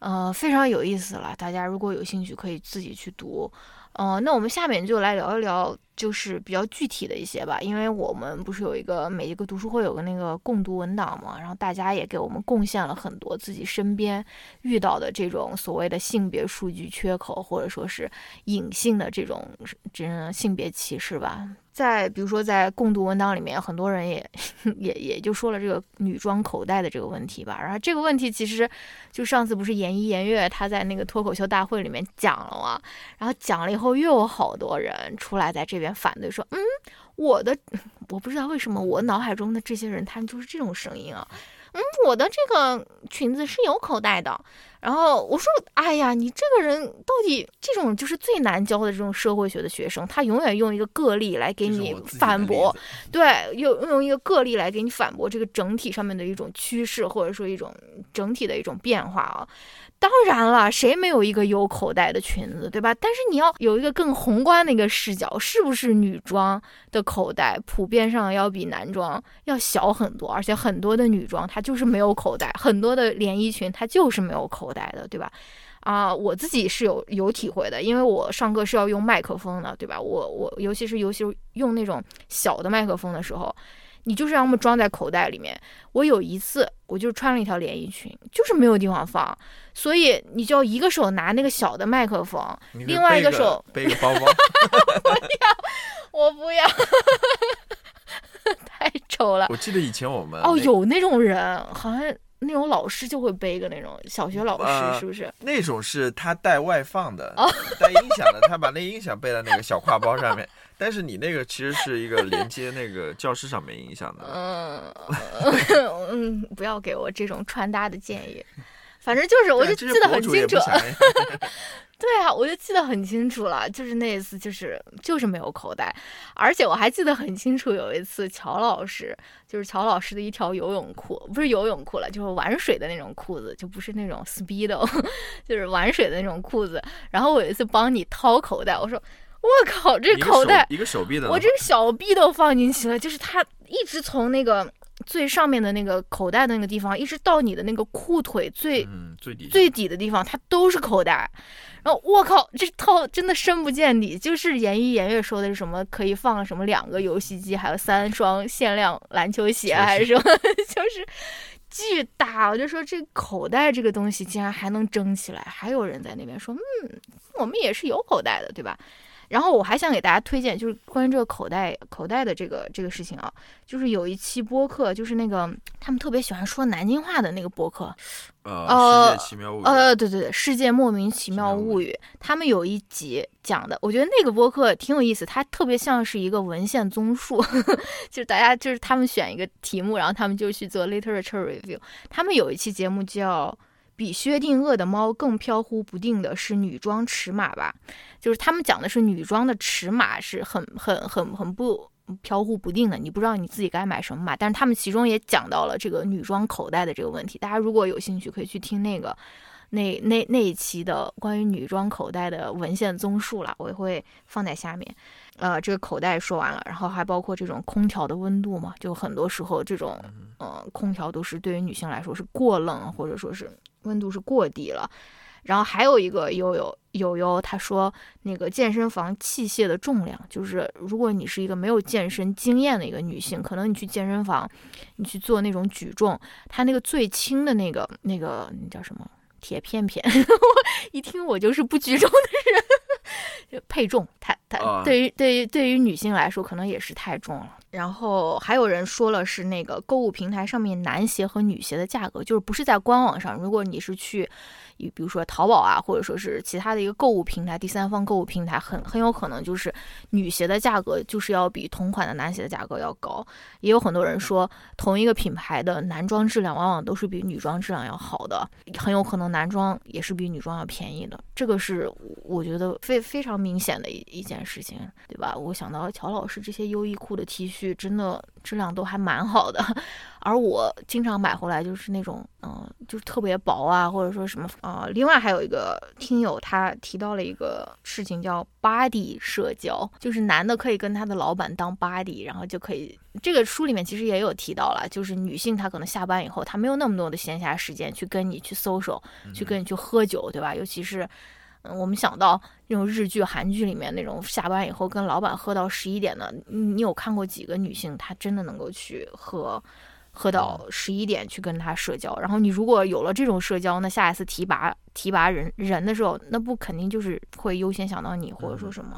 呃非常有意思了。大家如果有兴趣，可以自己去读。哦，那我们下面就来聊一聊。就是比较具体的一些吧，因为我们不是有一个每一个读书会有个那个共读文档嘛，然后大家也给我们贡献了很多自己身边遇到的这种所谓的性别数据缺口，或者说是隐性的这种这性别歧视吧。在比如说在共读文档里面，很多人也 也也就说了这个女装口袋的这个问题吧。然后这个问题其实就上次不是严一严月他在那个脱口秀大会里面讲了嘛，然后讲了以后又有好多人出来在这边。反对说，嗯，我的 我不知道为什么我脑海中的这些人他们就是这种声音啊，嗯，我的这个裙子是有口袋的。然后我说，哎呀，你这个人到底这种就是最难教的这种社会学的学生，他永远用一个个例来给你反驳，对，用用一个个例来给你反驳这个整体上面的一种趋势或者说一种整体的一种变化啊。当然了，谁没有一个有口袋的裙子，对吧？但是你要有一个更宏观的一个视角，是不是女装的口袋普遍上要比男装要小很多？而且很多的女装它就是没有口袋，很多的连衣裙它就是没有口袋的，对吧？啊，我自己是有有体会的，因为我上课是要用麦克风的，对吧？我我尤其是尤其是用那种小的麦克风的时候。你就是让他们装在口袋里面。我有一次，我就穿了一条连衣裙，就是没有地方放，所以你就要一个手拿那个小的麦克风，另外一个手背个包包。不要，我不要，太丑了。我记得以前我们哦，有那种人，好像。那种老师就会背个那种小学老师，是不是？那种是他带外放的，带音响的，他把那音响背在那个小挎包上面。但是你那个其实是一个连接那个教室上面音响的。嗯嗯，不要给我这种穿搭的建议。反正就是，我就记得很清楚。对啊，我就记得很清楚了，就是那一次，就是就是没有口袋，而且我还记得很清楚，有一次乔老师，就是乔老师的一条游泳裤，不是游泳裤了，就是玩水的那种裤子，就不是那种 speedo，就是玩水的那种裤子。然后我有一次帮你掏口袋，我说我靠，这口袋一个手臂的，我这个小臂都放进去了，就是它一直从那个。最上面的那个口袋的那个地方，一直到你的那个裤腿最最底最底的地方，它都是口袋。然后我靠，这套真的深不见底。就是严一严月说的是什么可以放什么两个游戏机，还有三双限量篮球鞋，还是什么，就是巨大。我就说这口袋这个东西竟然还能争起来，还有人在那边说，嗯，我们也是有口袋的，对吧？然后我还想给大家推荐，就是关于这个口袋口袋的这个这个事情啊，就是有一期播客，就是那个他们特别喜欢说南京话的那个播客，呃，世界奇妙物语，呃，对对对，世界莫名其妙物语，他们有一集讲的，我觉得那个播客挺有意思，它特别像是一个文献综述，就是大家就是他们选一个题目，然后他们就去做 literature review，他们有一期节目叫。比薛定谔的猫更飘忽不定的是女装尺码吧？就是他们讲的是女装的尺码是很很很很不飘忽不定的，你不知道你自己该买什么码。但是他们其中也讲到了这个女装口袋的这个问题，大家如果有兴趣可以去听那个那那那一期的关于女装口袋的文献综述了，我也会放在下面。呃，这个口袋说完了，然后还包括这种空调的温度嘛？就很多时候这种呃空调都是对于女性来说是过冷，或者说是。温度是过低了，然后还有一个悠悠悠悠，他说那个健身房器械的重量，就是如果你是一个没有健身经验的一个女性，可能你去健身房，你去做那种举重，它那个最轻的那个那个那叫什么铁片片，我 一听我就是不举重的人。配重，它它对于对于对于女性来说，可能也是太重了。然后还有人说了，是那个购物平台上面男鞋和女鞋的价格，就是不是在官网上，如果你是去。比比如说淘宝啊，或者说是其他的一个购物平台，第三方购物平台，很很有可能就是女鞋的价格就是要比同款的男鞋的价格要高。也有很多人说，同一个品牌的男装质量往往都是比女装质量要好的，很有可能男装也是比女装要便宜的。这个是我觉得非非常明显的一一件事情，对吧？我想到乔老师这些优衣库的 T 恤，真的质量都还蛮好的。而我经常买回来就是那种，嗯，就是特别薄啊，或者说什么，呃，另外还有一个听友他提到了一个事情叫 body 社交，就是男的可以跟他的老板当 body，然后就可以，这个书里面其实也有提到了，就是女性她可能下班以后她没有那么多的闲暇时间去跟你去 social，去跟你去喝酒，对吧？尤其是，嗯，我们想到那种日剧、韩剧里面那种下班以后跟老板喝到十一点的，你有看过几个女性她真的能够去喝？喝到十一点去跟他社交，然后你如果有了这种社交，那下一次提拔提拔人人的时候，那不肯定就是会优先想到你，或者说什么。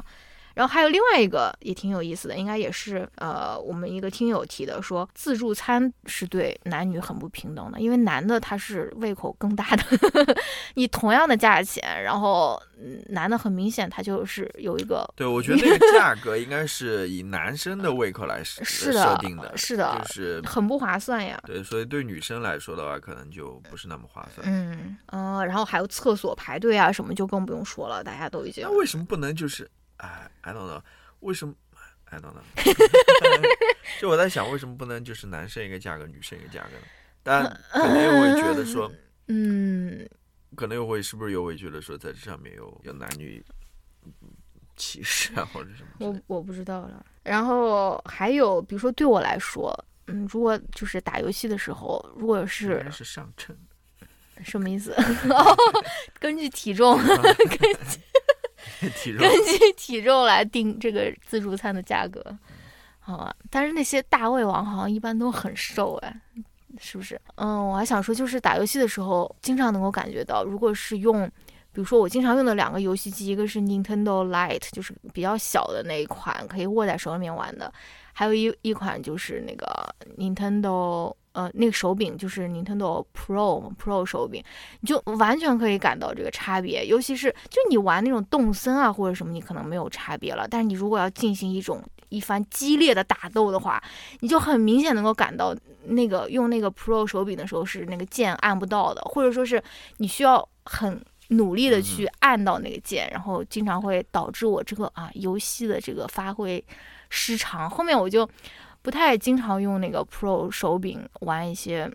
然后还有另外一个也挺有意思的，应该也是呃我们一个听友提的，说自助餐是对男女很不平等的，因为男的他是胃口更大的，你同样的价钱，然后男的很明显他就是有一个，对我觉得那个价格应该是以男生的胃口来设 设定的，是的，就是很不划算呀。对，所以对女生来说的话，可能就不是那么划算。嗯嗯，然后还有厕所排队啊什么，就更不用说了，大家都已经。那为什么不能就是？哎，I don't know，为什么？I don't know，就我在想，为什么不能就是男生一个价格，女生一个价格呢？但可能又会觉得说，嗯，可能又会是不是又会觉得说，在这上面有有男女歧视啊，或者什么？我我不知道了。然后还有，比如说对我来说，嗯，如果就是打游戏的时候，如果是是上称，什么意思？根据体重，根据。根据体重来定这个自助餐的价格，好吧？但是那些大胃王好像一般都很瘦哎，是不是？嗯，我还想说，就是打游戏的时候，经常能够感觉到，如果是用，比如说我经常用的两个游戏机，一个是 Nintendo Light，就是比较小的那一款，可以握在手里面玩的，还有一一款就是那个 Nintendo。呃，那个手柄就是 Nintendo Pro Pro 手柄，你就完全可以感到这个差别。尤其是就你玩那种动森啊或者什么，你可能没有差别了。但是你如果要进行一种一番激烈的打斗的话，你就很明显能够感到那个用那个 Pro 手柄的时候是那个键按不到的，或者说是你需要很努力的去按到那个键，然后经常会导致我这个啊游戏的这个发挥失常。后面我就。不太经常用那个 Pro 手柄玩一些，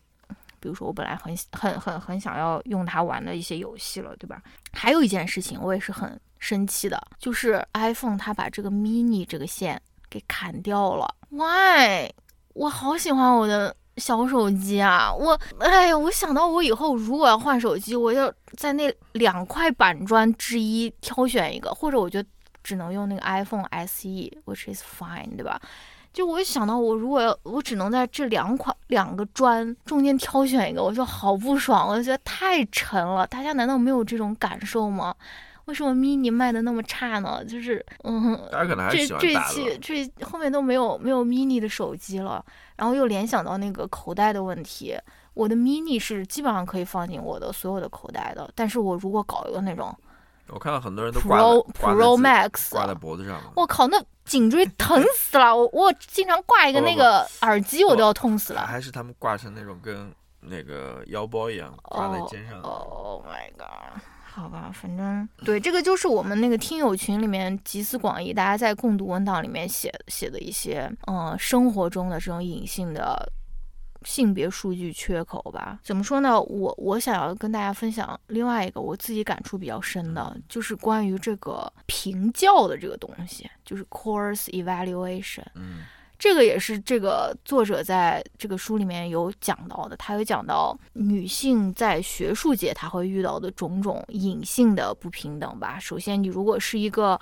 比如说我本来很很很很想要用它玩的一些游戏了，对吧？还有一件事情我也是很生气的，就是 iPhone 它把这个 mini 这个线给砍掉了。Why？我好喜欢我的小手机啊！我哎呀，我想到我以后如果要换手机，我要在那两块板砖之一挑选一个，或者我就只能用那个 iPhone SE，which is fine，对吧？就我一想到我如果要我只能在这两款两个砖中间挑选一个，我就好不爽，我就觉得太沉了。大家难道没有这种感受吗？为什么 mini 卖的那么差呢？就是嗯，这这期这后面都没有没有 mini 的手机了，然后又联想到那个口袋的问题。我的 mini 是基本上可以放进我的所有的口袋的，但是我如果搞一个那种。我看到很多人都 Pro Pro Max 挂在脖子上我靠，那颈椎疼死了！我我经常挂一个那个耳机，我都要痛死了。还是他们挂成那种跟那个腰包一样挂在肩上。Oh my god！好吧，反正对这个就是我们那个听友群里面集思广益，大家在共读文档里面写写的一些嗯生活中的这种隐性的。性别数据缺口吧？怎么说呢？我我想要跟大家分享另外一个我自己感触比较深的，就是关于这个评教的这个东西，就是 course evaluation。嗯，这个也是这个作者在这个书里面有讲到的。他有讲到女性在学术界她会遇到的种种隐性的不平等吧。首先，你如果是一个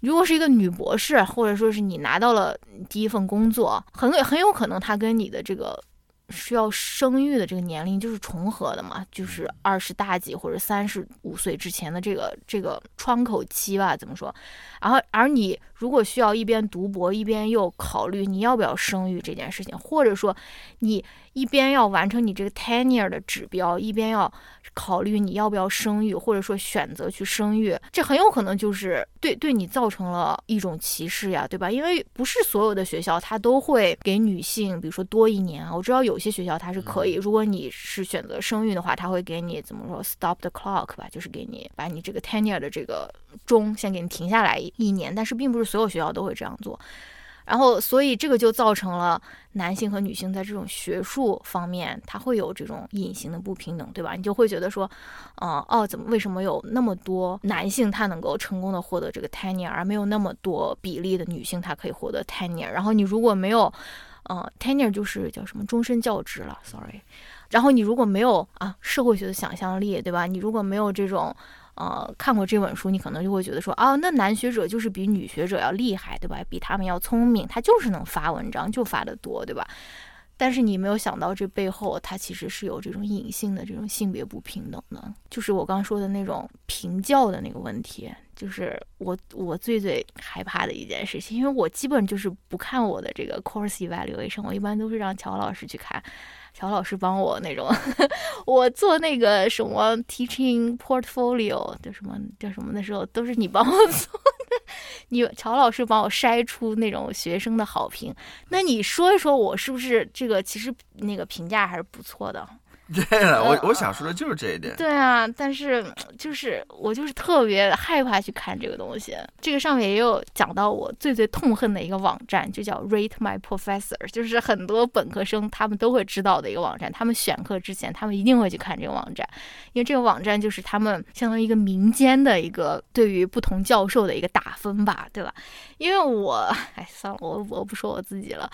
如果是一个女博士，或者说是你拿到了第一份工作，很很有可能她跟你的这个。需要生育的这个年龄就是重合的嘛，就是二十大几或者三十五岁之前的这个这个窗口期吧，怎么说？然后而你如果需要一边读博一边又考虑你要不要生育这件事情，或者说你。一边要完成你这个 tenure 的指标，一边要考虑你要不要生育，或者说选择去生育，这很有可能就是对对你造成了一种歧视呀，对吧？因为不是所有的学校它都会给女性，比如说多一年啊。我知道有些学校它是可以，如果你是选择生育的话，他会给你怎么说 stop the clock 吧，就是给你把你这个 tenure 的这个钟先给你停下来一年，但是并不是所有学校都会这样做。然后，所以这个就造成了男性和女性在这种学术方面，他会有这种隐形的不平等，对吧？你就会觉得说，嗯，哦，怎么为什么有那么多男性他能够成功的获得这个 tenure，而没有那么多比例的女性她可以获得 tenure？然后你如果没有，呃，tenure 就是叫什么终身教职了，sorry。然后你如果没有啊社会学的想象力，对吧？你如果没有这种。呃，看过这本书，你可能就会觉得说，啊，那男学者就是比女学者要厉害，对吧？比他们要聪明，他就是能发文章，就发的多，对吧？但是你没有想到，这背后他其实是有这种隐性的这种性别不平等的，就是我刚说的那种评教的那个问题，就是我我最最害怕的一件事情，因为我基本就是不看我的这个 course evaluation，我一般都是让乔老师去看。乔老师帮我那种，我做那个什么 teaching portfolio 叫什么叫什么的时候，都是你帮我 做的。你乔老师帮我筛出那种学生的好评，那你说一说，我是不是这个其实那个评价还是不错的？对了，我我想说的就是这一点。对啊，但是就是我就是特别害怕去看这个东西。这个上面也有讲到我最最痛恨的一个网站，就叫 Rate My Professor，就是很多本科生他们都会知道的一个网站。他们选课之前，他们一定会去看这个网站，因为这个网站就是他们相当于一个民间的一个对于不同教授的一个打分吧，对吧？因为我，哎，算了，我我不说我自己了。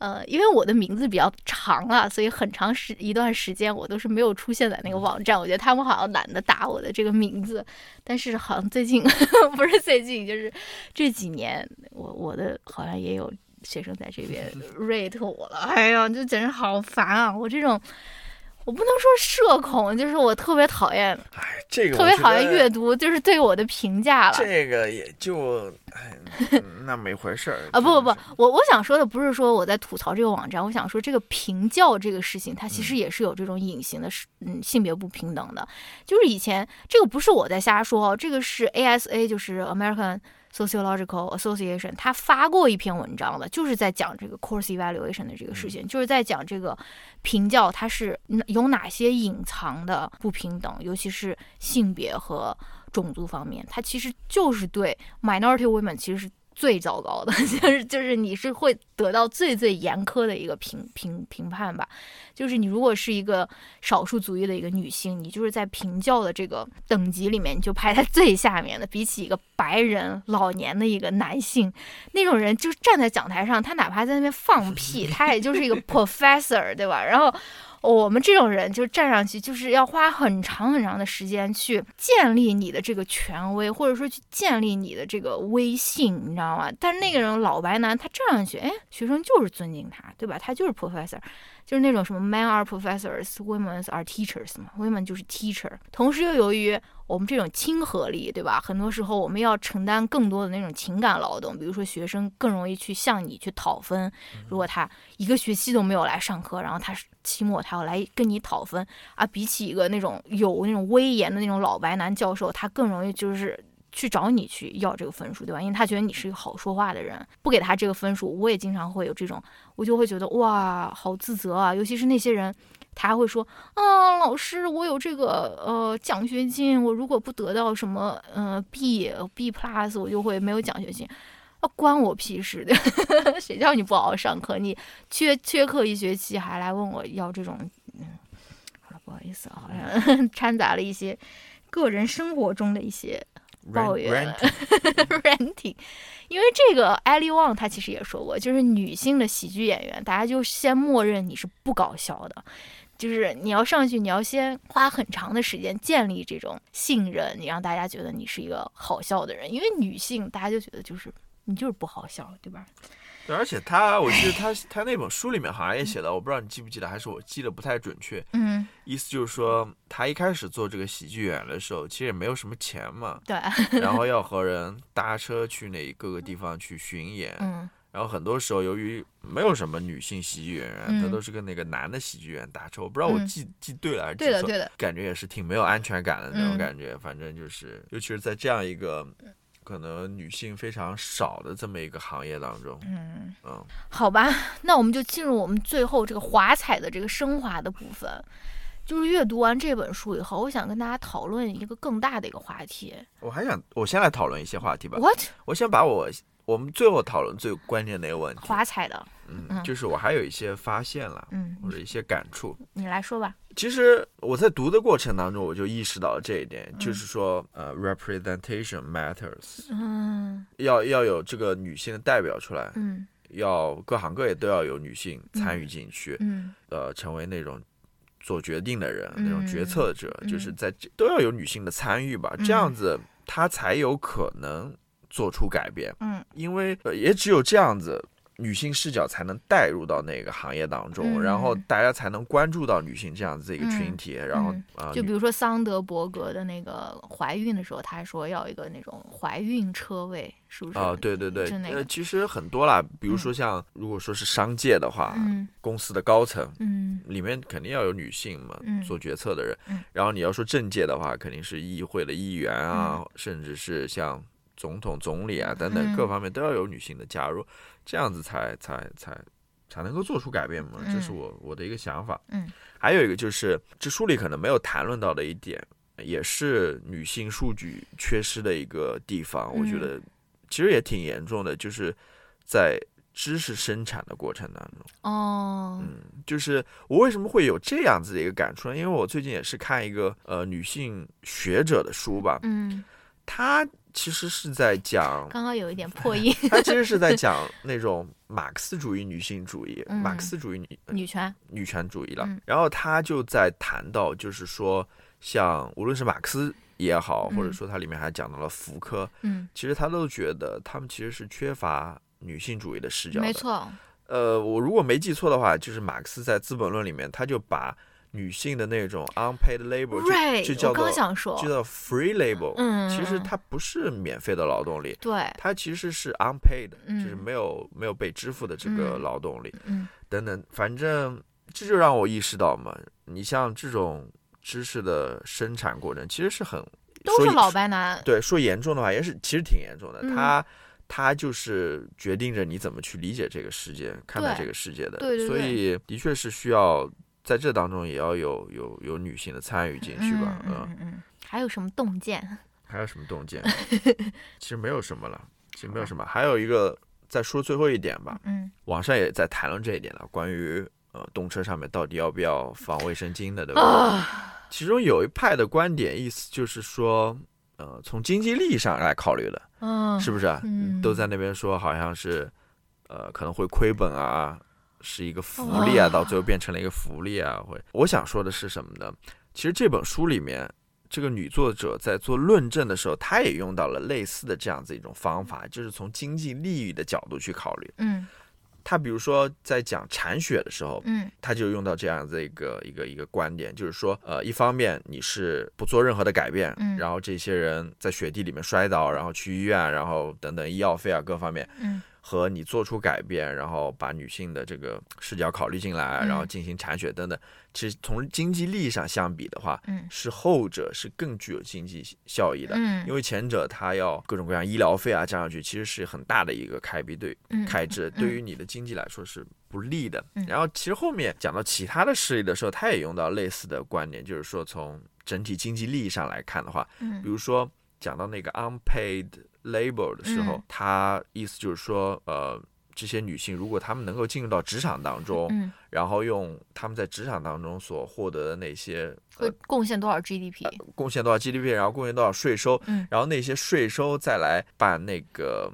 呃，因为我的名字比较长了，所以很长时一段时间我都是没有出现在那个网站。我觉得他们好像懒得打我的这个名字，但是好像最近 不是最近，就是这几年，我我的好像也有学生在这边 rate 我了。哎呀，就简直好烦啊！我这种。我不能说社恐，就是我特别讨厌，哎，这个特别讨厌阅读，就是对我的评价了。这个也就，哎，那没回事儿啊！不不不，我我想说的不是说我在吐槽这个网站，我想说这个评教这个事情，它其实也是有这种隐形的，嗯，性别不平等的。就是以前这个不是我在瞎说，这个是 ASA，就是 American。Sociological Association，他发过一篇文章的，就是在讲这个 course evaluation 的这个事情，就是在讲这个评教它是有哪些隐藏的不平等，尤其是性别和种族方面，它其实就是对 minority women 其实是。最糟糕的 就是就是你是会得到最最严苛的一个评评评判吧，就是你如果是一个少数族裔的一个女性，你就是在评教的这个等级里面，你就排在最下面的。比起一个白人老年的一个男性，那种人就站在讲台上，他哪怕在那边放屁，他也就是一个 professor，对吧？然后我们这种人就站上去，就是要花很长很长的时间去建立你的这个权威，或者说去建立你的这个威信，你知道吗？但是那个人老白男，他站上去，哎，学生就是尊敬他，对吧？他就是 professor。就是那种什么 men are professors, women are teachers 嘛，women 就是 teacher。同时又由于我们这种亲和力，对吧？很多时候我们要承担更多的那种情感劳动，比如说学生更容易去向你去讨分。如果他一个学期都没有来上课，然后他期末他要来跟你讨分啊，比起一个那种有那种威严的那种老白男教授，他更容易就是。去找你去要这个分数，对吧？因为他觉得你是一个好说话的人，不给他这个分数，我也经常会有这种，我就会觉得哇，好自责啊！尤其是那些人，他还会说啊，老师，我有这个呃奖学金，我如果不得到什么呃 B B plus，我就会没有奖学金，啊，关我屁事的，谁叫你不好好上课，你缺缺课一学期还来问我要这种，嗯，好了，不好意思啊，好 像掺杂了一些个人生活中的一些。抱怨，ranting，因为这个艾利旺他其实也说过，就是女性的喜剧演员，大家就先默认你是不搞笑的，就是你要上去，你要先花很长的时间建立这种信任，你让大家觉得你是一个好笑的人，因为女性大家就觉得就是你就是不好笑，对吧？对而且他，我记得他他那本书里面好像也写的，我不知道你记不记得，还是我记得不太准确。嗯，意思就是说，他一开始做这个喜剧演员的时候，其实也没有什么钱嘛。对。然后要和人搭车去那各个地方去巡演。嗯。然后很多时候，由于没有什么女性喜剧演员，他都是跟那个男的喜剧演员搭车。我不知道我记记对了还是记错。对的，对的。感觉也是挺没有安全感的那种感觉。反正就是，尤其是在这样一个。可能女性非常少的这么一个行业当中，嗯嗯，好吧，那我们就进入我们最后这个华彩的这个升华的部分，就是阅读完这本书以后，我想跟大家讨论一个更大的一个话题。我还想，我先来讨论一些话题吧。What？我先把我。我们最后讨论最关键的一个问题，华彩的，嗯，就是我还有一些发现了，嗯，或者一些感触，你来说吧。其实我在读的过程当中，我就意识到了这一点，就是说，呃，representation matters，嗯，要要有这个女性的代表出来，嗯，要各行各业都要有女性参与进去，嗯，呃，成为那种做决定的人，那种决策者，就是。在都要有女性的参与吧，这样子她才有可能。做出改变，嗯，因为也只有这样子，女性视角才能带入到那个行业当中，然后大家才能关注到女性这样子一个群体，然后啊，就比如说桑德伯格的那个怀孕的时候，他说要一个那种怀孕车位，是不是？啊，对对对，呃，其实很多啦，比如说像如果说是商界的话，公司的高层，嗯，里面肯定要有女性嘛，做决策的人，嗯，然后你要说政界的话，肯定是议会的议员啊，甚至是像。总统、总理啊，等等各方面都要有女性的加入，这样子才才才才能够做出改变嘛。这是我我的一个想法。嗯，还有一个就是这书里可能没有谈论到的一点，也是女性数据缺失的一个地方。我觉得其实也挺严重的，就是在知识生产的过程当中。哦，嗯，就是我为什么会有这样子的一个感触呢？因为我最近也是看一个呃女性学者的书吧。嗯，她。其实是在讲，刚刚有一点破音。他其实是在讲那种马克思主义女性主义，马克思主义女女权女权主义了。然后他就在谈到，就是说，像无论是马克思也好，或者说他里面还讲到了福柯，嗯，其实他都觉得他们其实是缺乏女性主义的视角。没错。呃，我如果没记错的话，就是马克思在《资本论》里面，他就把。女性的那种 unpaid labor 就就叫做就叫 free labor，嗯，其实它不是免费的劳动力，对，它其实是 unpaid，就是没有没有被支付的这个劳动力，嗯，等等，反正这就让我意识到嘛，你像这种知识的生产过程，其实是很都是老白男，对，说严重的话也是其实挺严重的，它它就是决定着你怎么去理解这个世界，看待这个世界的，对，所以的确是需要。在这当中也要有有有女性的参与进去吧，嗯嗯，还有什么洞见？还有什么洞见？其实没有什么了，其实没有什么。还有一个，再说最后一点吧，嗯，网上也在谈论这一点了，关于呃动车上面到底要不要放卫生巾的，对吧？其中有一派的观点意思就是说，呃，从经济利益上来考虑的，嗯，是不是？嗯，都在那边说好像是，呃，可能会亏本啊。是一个福利啊，到最后变成了一个福利啊。会，我想说的是什么呢？其实这本书里面，这个女作者在做论证的时候，她也用到了类似的这样子一种方法，就是从经济利益的角度去考虑。嗯。她比如说在讲铲雪的时候，嗯，她就用到这样子一个一个一个观点，就是说，呃，一方面你是不做任何的改变，嗯，然后这些人在雪地里面摔倒，然后去医院，然后等等医药费啊各方面，嗯。和你做出改变，然后把女性的这个视角考虑进来，然后进行铲雪等等，其实从经济利益上相比的话，嗯，是后者是更具有经济效益的，嗯，因为前者它要各种各样医疗费啊加上去，其实是很大的一个开支，对，开支对于你的经济来说是不利的。然后其实后面讲到其他的事例的时候，他也用到类似的观点，就是说从整体经济利益上来看的话，嗯，比如说讲到那个 unpaid。Label 的时候，他意思就是说，呃，这些女性如果她们能够进入到职场当中，然后用她们在职场当中所获得的那些，会贡献多少 GDP，贡献多少 GDP，然后贡献多少税收，然后那些税收再来办那个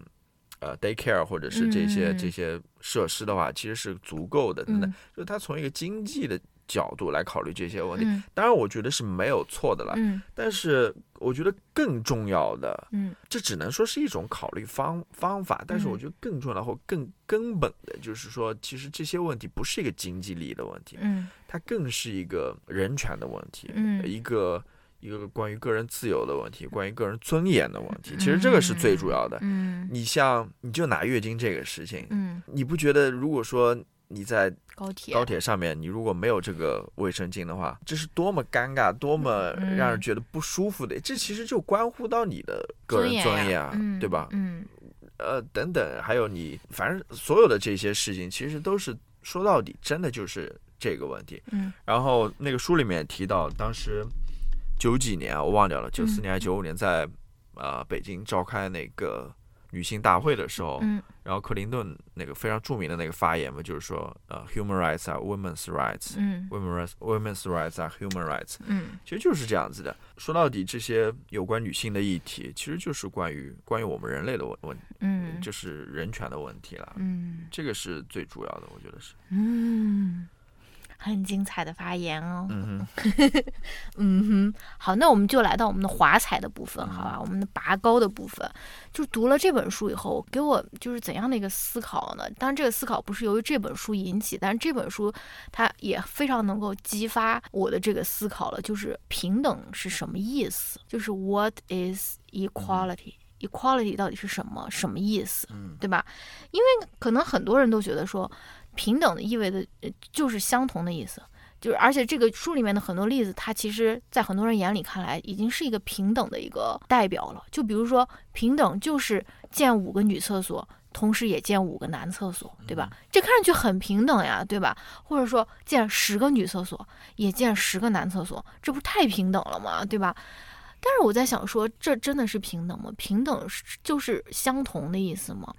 呃 daycare 或者是这些这些设施的话，其实是足够的，等等，就是他从一个经济的。角度来考虑这些问题，当然我觉得是没有错的了。嗯，但是我觉得更重要的，嗯，这只能说是一种考虑方方法。但是我觉得更重要的或更根本的，就是说，其实这些问题不是一个经济利益的问题，嗯，它更是一个人权的问题，嗯，一个一个关于个人自由的问题，关于个人尊严的问题。其实这个是最主要的。嗯，你像你就拿月经这个事情，嗯，你不觉得如果说。你在高铁高铁上面，你如果没有这个卫生巾的话，这是多么尴尬、多么让人觉得不舒服的。这其实就关乎到你的个人尊严啊，对吧？嗯，呃，等等，还有你，反正所有的这些事情，其实都是说到底，真的就是这个问题。嗯，然后那个书里面提到，当时九几年啊，我忘掉了，九四年还是九五年，在呃北京召开那个。女性大会的时候，嗯，然后克林顿那个非常著名的那个发言嘛，就是说，呃，human rights 啊，women's rights，嗯，women rights，women's rights 啊，human rights，嗯，其实就是这样子的。说到底，这些有关女性的议题，其实就是关于关于我们人类的问问，嗯，就是人权的问题了，嗯，这个是最主要的，我觉得是，嗯。很精彩的发言哦，嗯哼，嗯哼，好，那我们就来到我们的华彩的部分，好吧，我们的拔高的部分，就读了这本书以后，给我就是怎样的一个思考呢？当然，这个思考不是由于这本书引起，但是这本书它也非常能够激发我的这个思考了，就是平等是什么意思？就是 What is equality？Equality 到底是什么？什么意思？对吧？因为可能很多人都觉得说。平等的意味着就是相同的意思，就是而且这个书里面的很多例子，它其实在很多人眼里看来已经是一个平等的一个代表了。就比如说，平等就是建五个女厕所，同时也建五个男厕所，对吧？这看上去很平等呀，对吧？或者说建十个女厕所，也建十个男厕所，这不太平等了吗？对吧？但是我在想说，这真的是平等吗？平等是就是相同的意思吗？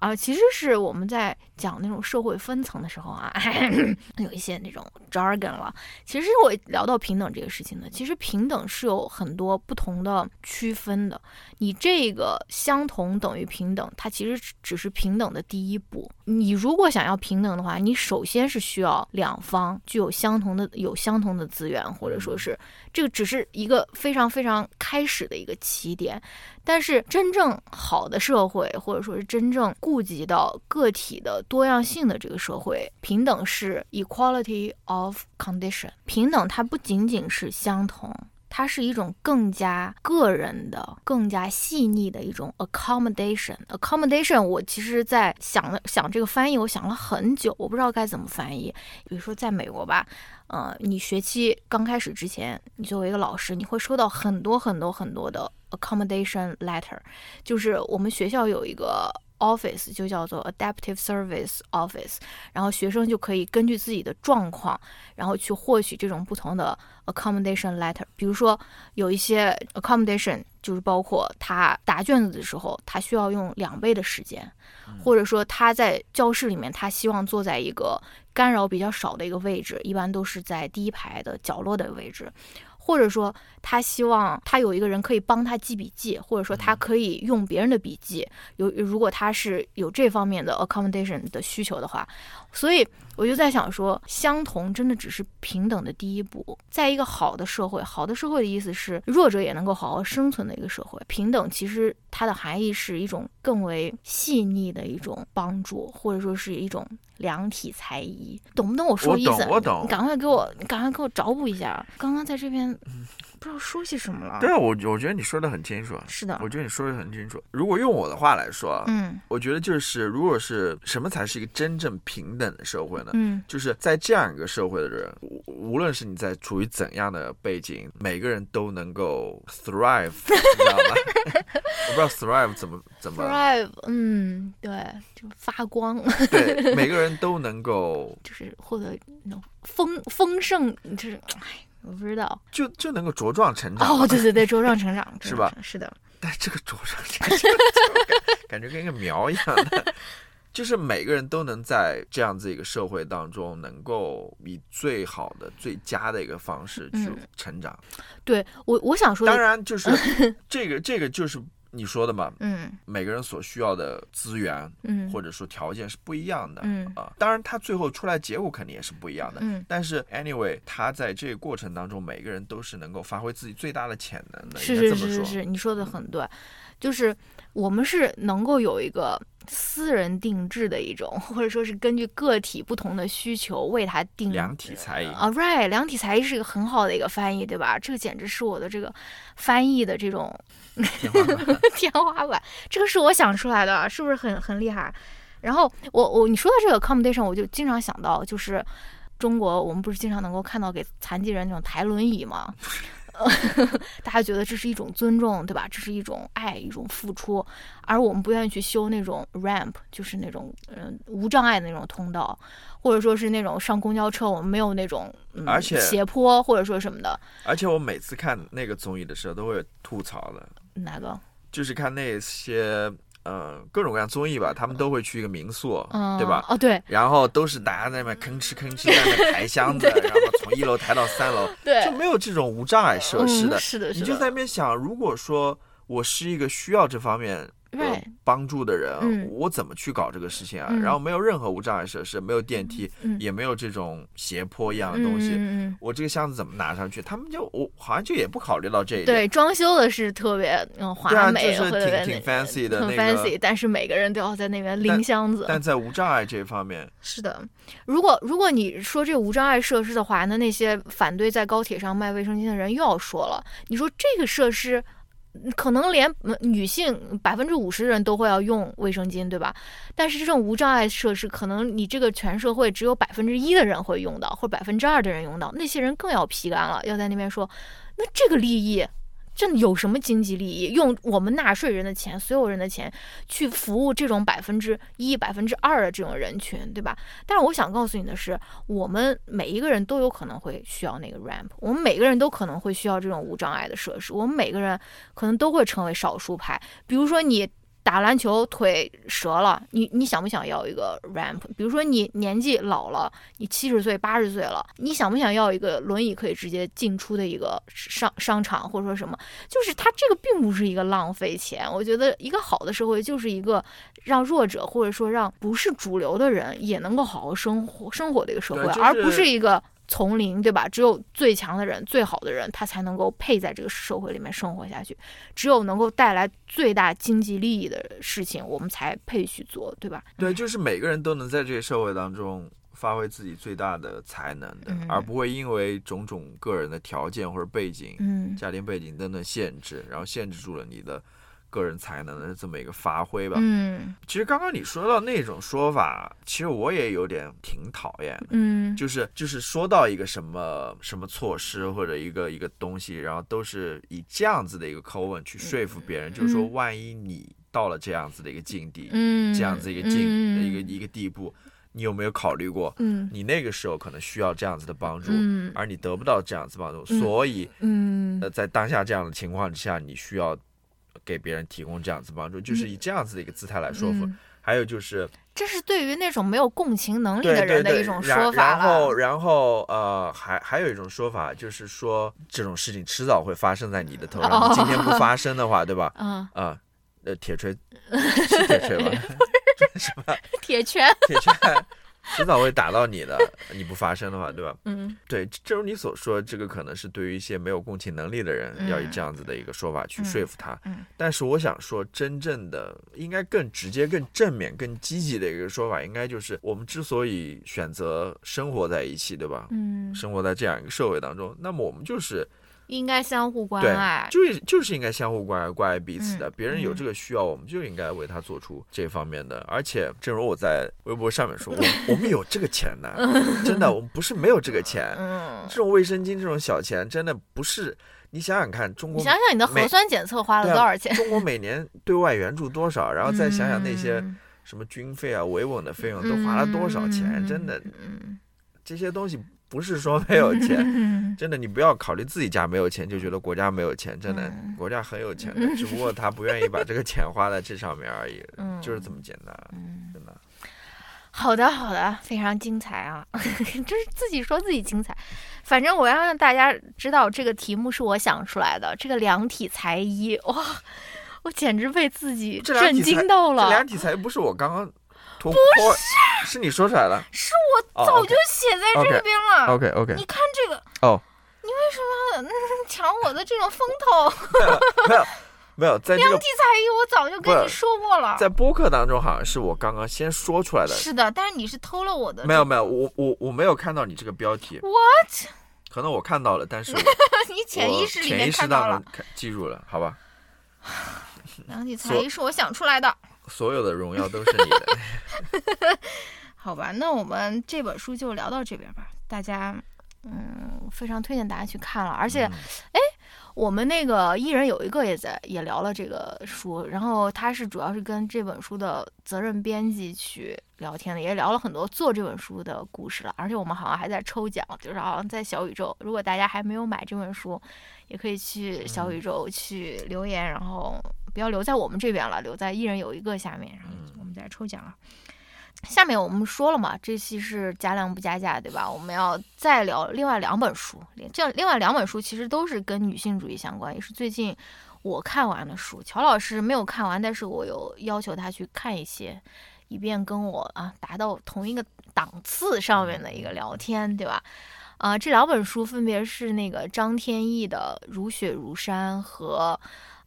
啊，其实是我们在讲那种社会分层的时候啊，有一些那种 jargon 了。其实我聊到平等这个事情呢，其实平等是有很多不同的区分的。你这个相同等于平等，它其实只是平等的第一步。你如果想要平等的话，你首先是需要两方具有相同的有相同的资源，或者说是这个只是一个非常非常开始的一个起点。但是真正好的社会，或者说是真正顾及到个体的多样性的这个社会，平等是 equality of condition。平等它不仅仅是相同，它是一种更加个人的、更加细腻的一种 accommodation。accommodation，我其实在想了想这个翻译，我想了很久，我不知道该怎么翻译。比如说在美国吧。呃，你学期刚开始之前，你作为一个老师，你会收到很多很多很多的 accommodation letter，就是我们学校有一个 office，就叫做 adaptive service office，然后学生就可以根据自己的状况，然后去获取这种不同的 accommodation letter。比如说，有一些 accommodation 就是包括他答卷子的时候，他需要用两倍的时间，或者说他在教室里面，他希望坐在一个。干扰比较少的一个位置，一般都是在第一排的角落的位置，或者说他希望他有一个人可以帮他记笔记，或者说他可以用别人的笔记。有如果他是有这方面的 accommodation 的需求的话，所以我就在想说，相同真的只是平等的第一步。在一个好的社会，好的社会的意思是弱者也能够好好生存的一个社会。平等其实它的含义是一种更为细腻的一种帮助，或者说是一种量体裁衣。懂不懂我说意思？我懂，我懂。你赶快给我，你赶快给我找补一下。刚刚在这边。不知道说些什么了。对啊，我我觉得你说的很清楚。是的，我觉得你说的很清楚。如果用我的话来说，嗯，我觉得就是，如果是什么才是一个真正平等的社会呢？嗯，就是在这样一个社会的人，无论是你在处于怎样的背景，每个人都能够 thrive，你知道吗？我不知道 thrive 怎么怎么 thrive，嗯，对，就发光。对，每个人都能够，就是获得那种丰丰盛，就是哎。我不知道，就就能够茁壮成长哦，对对对，茁壮成长是吧？是的，但这个茁壮成长，感觉跟一个苗一样的，就是每个人都能在这样子一个社会当中，能够以最好的、最佳的一个方式去成长。对我，我想说，当然就是这个，这个就是。你说的嘛，嗯，每个人所需要的资源，嗯，或者说条件是不一样的，嗯。啊，当然他最后出来结果肯定也是不一样的，嗯，但是 anyway，他在这个过程当中，每个人都是能够发挥自己最大的潜能的，是是是是是，你说的很对，就是我们是能够有一个。私人定制的一种，或者说是根据个体不同的需求为他定量体裁衣啊，right，量体裁衣是一个很好的一个翻译，对吧？这个简直是我的这个翻译的这种天花板，这个是我想出来的，是不是很很厉害？然后我我你说到这个 accommodation，我就经常想到，就是中国我们不是经常能够看到给残疾人那种抬轮椅吗？大家觉得这是一种尊重，对吧？这是一种爱，一种付出，而我们不愿意去修那种 ramp，就是那种嗯无障碍的那种通道，或者说是那种上公交车，我们没有那种而且斜坡或者说什么的。而且我每次看那个综艺的时候，都会吐槽的。哪个？就是看那些。呃，各种各样综艺吧，他们都会去一个民宿，对吧？哦，对。然后都是大家在那边吭哧吭哧在那抬箱子，然后从一楼抬到三楼，对，就没有这种无障碍设施的。是的，你就在那边想，如果说我是一个需要这方面。帮助的人，我怎么去搞这个事情啊？然后没有任何无障碍设施，没有电梯，也没有这种斜坡一样的东西，我这个箱子怎么拿上去？他们就我好像就也不考虑到这一点。对，装修的是特别嗯华美，就是挺挺 fancy 的，很 fancy，但是每个人都要在那边拎箱子。但在无障碍这方面，是的。如果如果你说这无障碍设施的话，那那些反对在高铁上卖卫生巾的人又要说了，你说这个设施。可能连女性百分之五十的人都会要用卫生巾，对吧？但是这种无障碍设施，可能你这个全社会只有百分之一的人会用到，或百分之二的人用到，那些人更要批干了，要在那边说，那这个利益。这有什么经济利益？用我们纳税人的钱，所有人的钱去服务这种百分之一、百分之二的这种人群，对吧？但是我想告诉你的是，我们每一个人都有可能会需要那个 ramp，我们每个人都可能会需要这种无障碍的设施，我们每个人可能都会成为少数派。比如说你。打篮球腿折了，你你想不想要一个 ramp？比如说你年纪老了，你七十岁、八十岁了，你想不想要一个轮椅可以直接进出的一个商商场，或者说什么？就是它这个并不是一个浪费钱。我觉得一个好的社会就是一个让弱者或者说让不是主流的人也能够好好生活生活的一个社会，而不是一个。丛林，对吧？只有最强的人、最好的人，他才能够配在这个社会里面生活下去。只有能够带来最大经济利益的事情，我们才配去做，对吧？对，就是每个人都能在这个社会当中发挥自己最大的才能的，而不会因为种种个人的条件或者背景、嗯，家庭背景等等限制，然后限制住了你的。个人才能的这么一个发挥吧。嗯，其实刚刚你说到那种说法，其实我也有点挺讨厌。嗯，就是就是说到一个什么什么措施或者一个一个东西，然后都是以这样子的一个口吻去说服别人，就是说万一你到了这样子的一个境地，嗯，这样子一个境一个一个地步，你有没有考虑过，嗯，你那个时候可能需要这样子的帮助，嗯，而你得不到这样子帮助，所以，嗯，呃，在当下这样的情况之下，你需要。给别人提供这样子帮助，就是以这样子的一个姿态来说服。还有就是这是对于那种没有共情能力的人的一种说法然后，然后呃，还还有一种说法就是说，这种事情迟早会发生在你的头上。今天不发生的话，对吧？嗯啊，呃，铁锤是铁锤吧？是吧？铁拳，铁拳。迟早会打到你的，你不发声的话，对吧？嗯，对，正如你所说，这个可能是对于一些没有共情能力的人，要以这样子的一个说法去说服他。嗯，但是我想说，真正的应该更直接、更正面、更积极的一个说法，应该就是我们之所以选择生活在一起，对吧？嗯，生活在这样一个社会当中，那么我们就是。应该相互关爱，就是就是应该相互关爱，关爱彼此的。别人有这个需要，我们就应该为他做出这方面的。而且，正如我在微博上面说，我 我们有这个钱的，真的，我们不是没有这个钱。嗯，这种卫生巾这种小钱，真的不是。你想想看，中国，你想想你的核酸检测花了多少钱？中国每年对外援助多少？然后再想想那些什么军费啊、维稳的费用都花了多少钱？真的，这些东西。不是说没有钱，真的，你不要考虑自己家没有钱就觉得国家没有钱，真的，国家很有钱的，只不过他不愿意把这个钱花在这上面而已，就是这么简单，真的。好的，好的，非常精彩啊！就是自己说自己精彩，反正我要让大家知道，这个题目是我想出来的，这个量体裁衣，哇，我简直被自己震惊到了。量体裁衣不是我刚刚。不是，是你说出来的，是我早就写在这边了。OK OK，你看这个哦，你为什么要抢我的这种风头？没有没有，在量体裁衣，我早就跟你说过了。在播客当中，好像是我刚刚先说出来的。是的，但是你是偷了我的。没有没有，我我我没有看到你这个标题。What？可能我看到了，但是 你潜意识里面看到了，记住了，好吧？量体裁衣是我想出来的。所有的荣耀都是你的，好吧？那我们这本书就聊到这边吧。大家，嗯，非常推荐大家去看了。而且，哎，我们那个艺人有一个也在也聊了这个书，然后他是主要是跟这本书的责任编辑去聊天的，也聊了很多做这本书的故事了。而且我们好像还在抽奖，就是好像在小宇宙，如果大家还没有买这本书，也可以去小宇宙去留言，然后。不要留在我们这边了，留在一人有一个下面，然后我们再抽奖啊。下面我们说了嘛，这期是加量不加价，对吧？我们要再聊另外两本书，这另外两本书其实都是跟女性主义相关，也是最近我看完的书。乔老师没有看完，但是我有要求他去看一些，以便跟我啊达到同一个档次上面的一个聊天，对吧？啊，这两本书分别是那个张天翼的《如雪如山》和。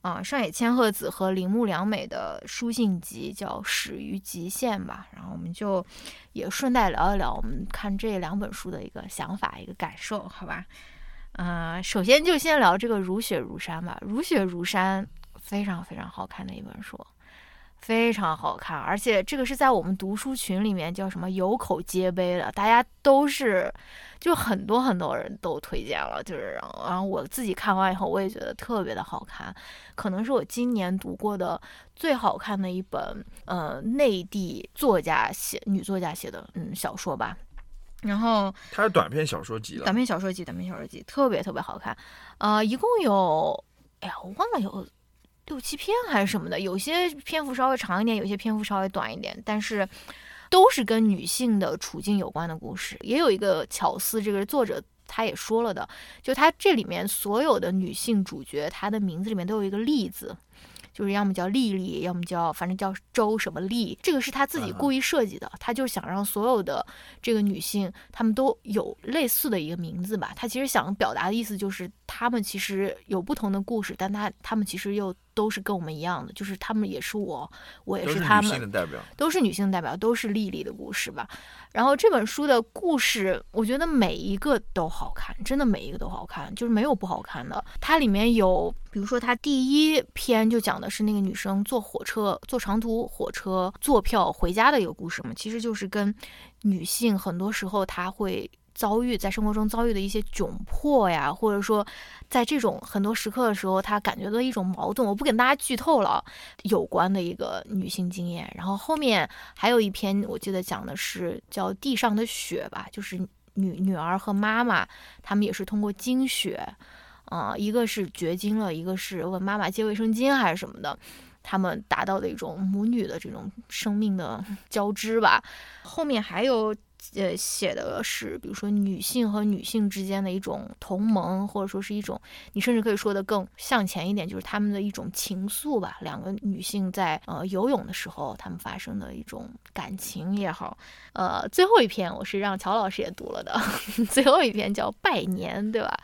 啊，上野千鹤子和铃木良美的书信集叫《始于极限》吧，然后我们就也顺带聊一聊我们看这两本书的一个想法、一个感受，好吧？嗯，首先就先聊这个《如雪如山》吧，《如雪如山》非常非常好看的一本书。非常好看，而且这个是在我们读书群里面叫什么有口皆碑的，大家都是，就很多很多人都推荐了，就是然后我自己看完以后，我也觉得特别的好看，可能是我今年读过的最好看的一本，呃，内地作家写女作家写的嗯小说吧。然后它是短篇小说集了，短篇小说集，短篇小说集特别特别好看，呃，一共有，哎呀，我忘了有。六七篇还是什么的，有些篇幅稍微长一点，有些篇幅稍微短一点，但是都是跟女性的处境有关的故事。也有一个巧思，这个作者他也说了的，就他这里面所有的女性主角，她的名字里面都有一个“丽”字。就是要么叫丽丽，要么叫反正叫周什么丽，这个是他自己故意设计的，他就想让所有的这个女性，她们都有类似的一个名字吧。他其实想表达的意思就是，她们其实有不同的故事，但她她们其实又都是跟我们一样的，就是他们也是我，我也是他们，都是女性的代表，都是丽丽的故事吧。然后这本书的故事，我觉得每一个都好看，真的每一个都好看，就是没有不好看的。它里面有，比如说它第一篇就讲的是那个女生坐火车、坐长途火车坐票回家的一个故事嘛，其实就是跟女性很多时候她会。遭遇在生活中遭遇的一些窘迫呀，或者说，在这种很多时刻的时候，她感觉到一种矛盾。我不跟大家剧透了，有关的一个女性经验。然后后面还有一篇，我记得讲的是叫《地上的雪》吧，就是女女儿和妈妈，他们也是通过经血，啊，一个是绝经了，一个是问妈妈借卫生巾还是什么的。他们达到的一种母女的这种生命的交织吧。后面还有。呃，写的是，比如说女性和女性之间的一种同盟，或者说是一种，你甚至可以说的更向前一点，就是他们的一种情愫吧。两个女性在呃游泳的时候，他们发生的一种感情也好。呃，最后一篇我是让乔老师也读了的，最后一篇叫《拜年》，对吧？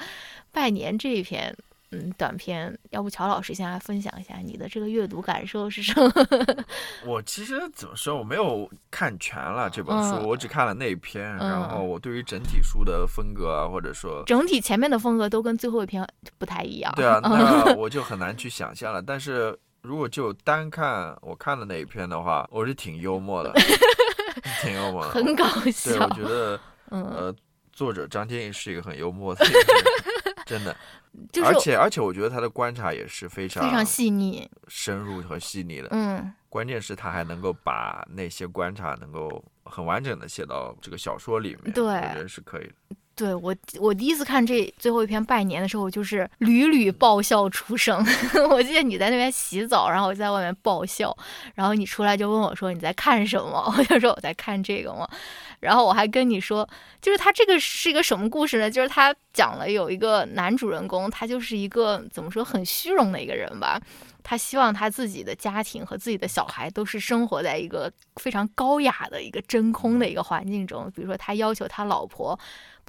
拜年这一篇。嗯，短片，要不乔老师先来分享一下你的这个阅读感受是什么？我其实怎么说，我没有看全了这本书，我只看了那一篇。然后我对于整体书的风格啊，或者说整体前面的风格都跟最后一篇不太一样。对啊，那我就很难去想象了。但是如果就单看我看的那一篇的话，我是挺幽默的，挺幽默，的，很搞笑。对，我觉得，呃，作者张天翼是一个很幽默的。真的，而且而且，我觉得他的观察也是非常非常细腻、深入和细腻的。嗯，关键是他还能够把那些观察能够很完整的写到这个小说里面，对，我觉得是可以的。对我，我第一次看这最后一篇拜年的时候，就是屡屡爆笑出声。我记得你在那边洗澡，然后我在外面爆笑，然后你出来就问我说你在看什么？我就说我在看这个嘛。然后我还跟你说，就是他这个是一个什么故事呢？就是他讲了有一个男主人公，他就是一个怎么说很虚荣的一个人吧。他希望他自己的家庭和自己的小孩都是生活在一个非常高雅的一个真空的一个环境中。比如说，他要求他老婆。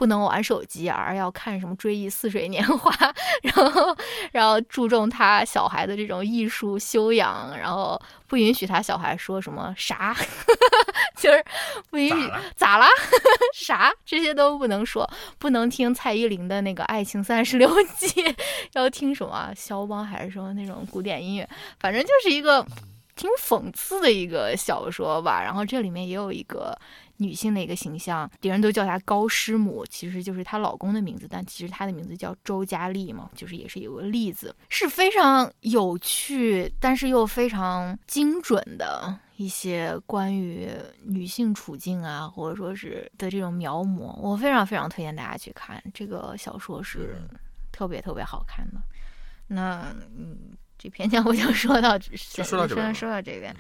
不能玩手机，而要看什么《追忆似水年华》，然后，然后注重他小孩的这种艺术修养，然后不允许他小孩说什么啥，就是不允许咋啦 啥这些都不能说，不能听蔡依林的那个《爱情三十六计》，要听什么肖邦还是什么那种古典音乐，反正就是一个挺讽刺的一个小说吧。然后这里面也有一个。女性的一个形象，别人都叫她高师母，其实就是她老公的名字，但其实她的名字叫周佳丽嘛，就是也是有个例子，是非常有趣，但是又非常精准的一些关于女性处境啊，或者说是的这种描摹，我非常非常推荐大家去看这个小说，是特别特别好看的。那嗯，这篇讲我就说到，先说到这边，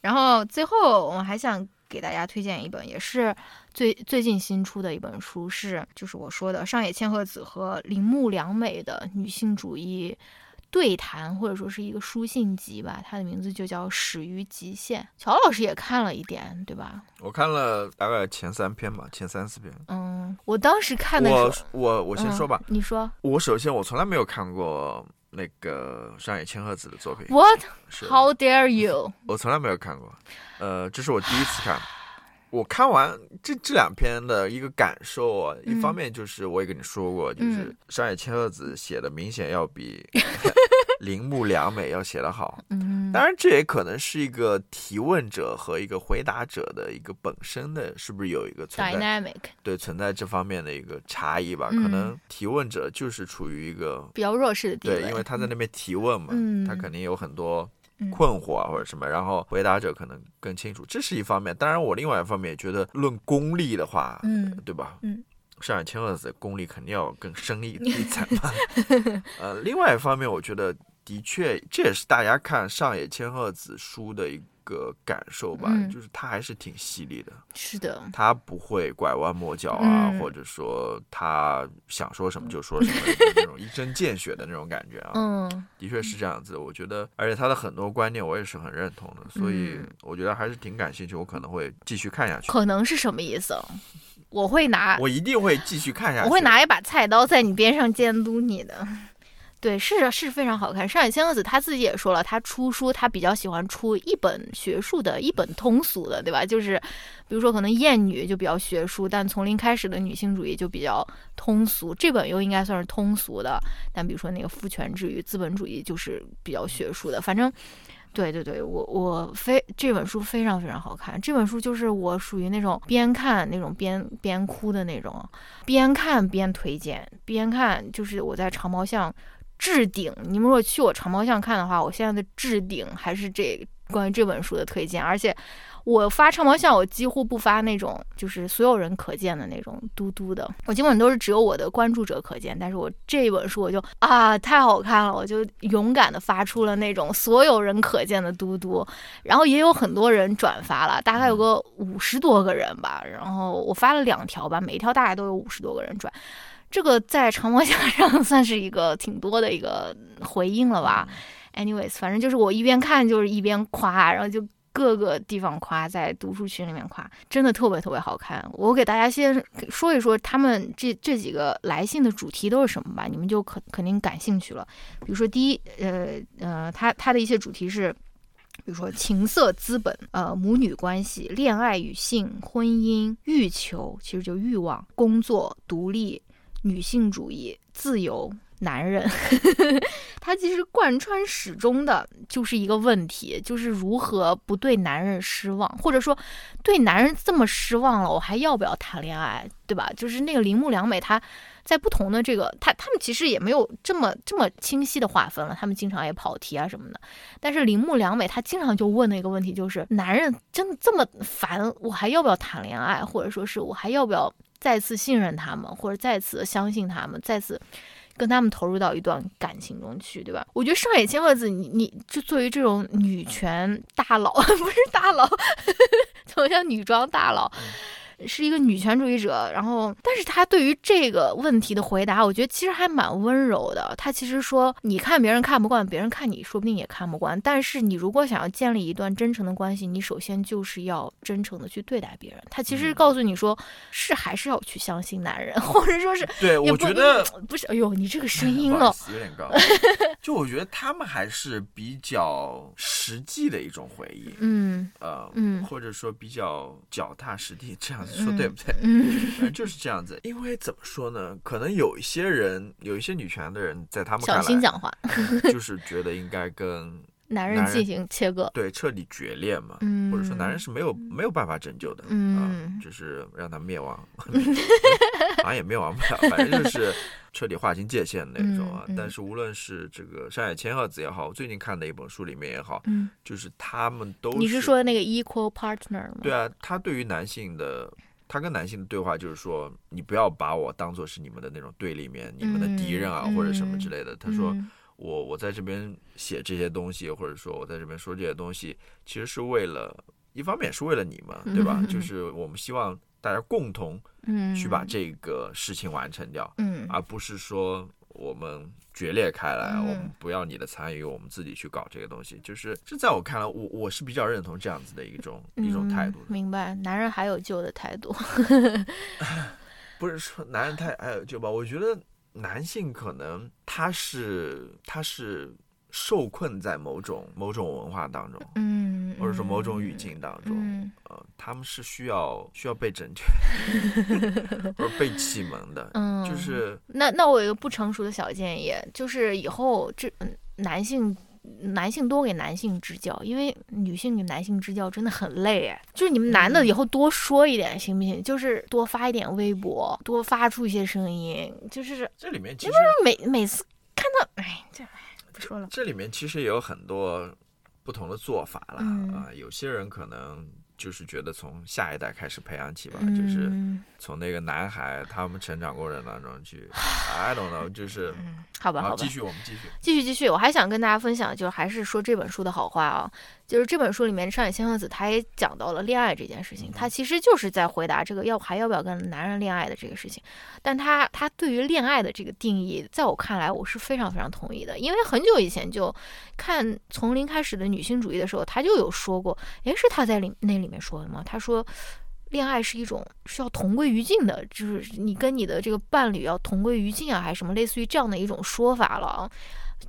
然后最后我们还想。给大家推荐一本，也是最最近新出的一本书，是就是我说的上野千鹤子和铃木良美的女性主义对谈，或者说是一个书信集吧。它的名字就叫《始于极限》。乔老师也看了一点，对吧？我看了大概前三篇吧，前三四篇。嗯，我当时看的时候，我我先说吧。你说。我首先我从来没有看过。那个上野千鹤子的作品，What? How dare you? 我从来没有看过，呃，这是我第一次看。我看完这这两篇的一个感受啊，一方面就是我也跟你说过，就是上野千鹤子写的明显要比。铃木良美要写得好，嗯，当然这也可能是一个提问者和一个回答者的一个本身的是不是有一个存在 dynamic，对存在这方面的一个差异吧？可能提问者就是处于一个比较弱势的地位，对，因为他在那边提问嘛，他肯定有很多困惑啊或者什么，然后回答者可能更清楚，这是一方面。当然，我另外一方面也觉得，论功力的话，嗯，对吧？嗯。上海千鹤子功力肯定要更深一 一层嘛。呃，另外一方面，我觉得的确这也是大家看上野千鹤子书的一个感受吧，就是他还是挺犀利的。是的，他不会拐弯抹角啊，或者说他想说什么就说什么 那种一针见血的那种感觉啊。嗯，的确是这样子。我觉得，而且他的很多观念我也是很认同的，所以我觉得还是挺感兴趣，我可能会继续看下去。可能是什么意思？我会拿，我一定会继续看下去。我会拿一把菜刀在你边上监督你的。对，是是非常好看。上野千鹤子他自己也说了，他出书他比较喜欢出一本学术的，一本通俗的，对吧？就是比如说可能《艳女》就比较学术，但从零开始的女性主义就比较通俗。这本又应该算是通俗的，但比如说那个《父权制与资本主义》就是比较学术的。反正。对对对，我我非这本书非常非常好看。这本书就是我属于那种边看那种边边哭的那种，边看边推荐，边看就是我在长毛巷置顶。你们如果去我长毛巷看的话，我现在的置顶还是这关于这本书的推荐，而且。我发长毛象，我几乎不发那种就是所有人可见的那种嘟嘟的，我基本都是只有我的关注者可见。但是我这一本书我就啊太好看了，我就勇敢的发出了那种所有人可见的嘟嘟，然后也有很多人转发了，大概有个五十多个人吧。然后我发了两条吧，每一条大概都有五十多个人转，这个在长毛奖上算是一个挺多的一个回应了吧。Anyways，反正就是我一边看就是一边夸，然后就。各个地方夸，在读书群里面夸，真的特别特别好看。我给大家先说一说他们这这几个来信的主题都是什么吧，你们就肯肯定感兴趣了。比如说第一，呃呃，他他的一些主题是，比如说情色资本，呃母女关系、恋爱与性、婚姻、欲求，其实就欲望、工作、独立、女性主义、自由。男人，他其实贯穿始终的就是一个问题，就是如何不对男人失望，或者说对男人这么失望了，我还要不要谈恋爱，对吧？就是那个铃木良美，他在不同的这个，他他们其实也没有这么这么清晰的划分了，他们经常也跑题啊什么的。但是铃木良美他经常就问的一个问题就是：男人真的这么烦，我还要不要谈恋爱，或者说是我还要不要再次信任他们，或者再次相信他们，再次。跟他们投入到一段感情中去，对吧？我觉得上野千鹤子，你你就作为这种女权大佬，不是大佬，怎么像女装大佬？是一个女权主义者，然后，但是他对于这个问题的回答，我觉得其实还蛮温柔的。他其实说，你看别人看不惯，别人看你说不定也看不惯。但是你如果想要建立一段真诚的关系，你首先就是要真诚的去对待别人。他其实告诉你说，是还是要去相信男人，或者说是对，我觉得不是。哎呦，你这个声音了，有点高。就我觉得他们还是比较实际的一种回应，嗯呃嗯，或者说比较脚踏实地这样。说对不对？嗯，就是这样子。因为怎么说呢？可能有一些人，有一些女权的人，在他们小心讲话，就是觉得应该跟 男人进行切割，对，彻底决裂嘛。嗯，或者说男人是没有没有办法拯救的，嗯，就是让他灭亡，好 像也没有玩不了，反正就是 彻底划清界限那种啊。但是无论是这个山野千鹤子也好，我最近看的一本书里面也好，嗯，就是他们都你是说那个 equal partner 吗？对啊，他对于男性的。他跟男性的对话就是说，你不要把我当做是你们的那种对立面、你们的敌人啊，或者什么之类的。他说，我我在这边写这些东西，或者说我在这边说这些东西，其实是为了，一方面是为了你们，对吧？就是我们希望大家共同去把这个事情完成掉，嗯而不是说。我们决裂开来，我们不要你的参与，我们自己去搞这个东西。就是这，在我看来，我我是比较认同这样子的一种一种态度。明白，男人还有救的态度。不是说男人太还有救吧？我觉得男性可能他是他是。受困在某种某种文化当中，嗯，或者说某种语境当中，呃，他们是需要需要被拯救，或者被启蒙的，嗯，就是那那我有一个不成熟的小建议，就是以后这男性男性多给男性支教，因为女性给男性支教真的很累哎，就是你们男的以后多说一点行不行？就是多发一点微博，多发出一些声音，就是这里面其实每每次看到哎这。说了，这里面其实也有很多不同的做法了啊。有些人可能就是觉得从下一代开始培养起吧，就是从那个男孩他们成长过程当中去。I don't know，就是好吧，好吧，继续，我们继续，继续，继续。我还想跟大家分享，就还是说这本书的好话啊。就是这本书里面，上野千鹤子他也讲到了恋爱这件事情，他其实就是在回答这个要还要不要跟男人恋爱的这个事情。但他他对于恋爱的这个定义，在我看来，我是非常非常同意的，因为很久以前就看从零开始的女性主义的时候，他就有说过，诶，是他在里那里面说的吗？他说，恋爱是一种需要同归于尽的，就是你跟你的这个伴侣要同归于尽啊，还是什么类似于这样的一种说法了。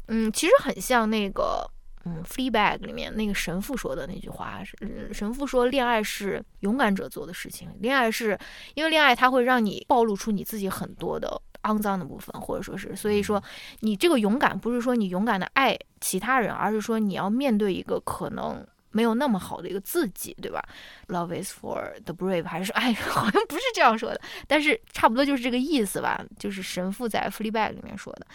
嗯，其实很像那个。嗯，Fleabag 里面那个神父说的那句话是，神父说恋爱是勇敢者做的事情，恋爱是因为恋爱它会让你暴露出你自己很多的肮脏的部分，或者说是，所以说你这个勇敢不是说你勇敢的爱其他人，而是说你要面对一个可能没有那么好的一个自己，对吧？Love is for the brave，还是 哎，好像不是这样说的，但是差不多就是这个意思吧。就是神父在《Fleabag》里面说的。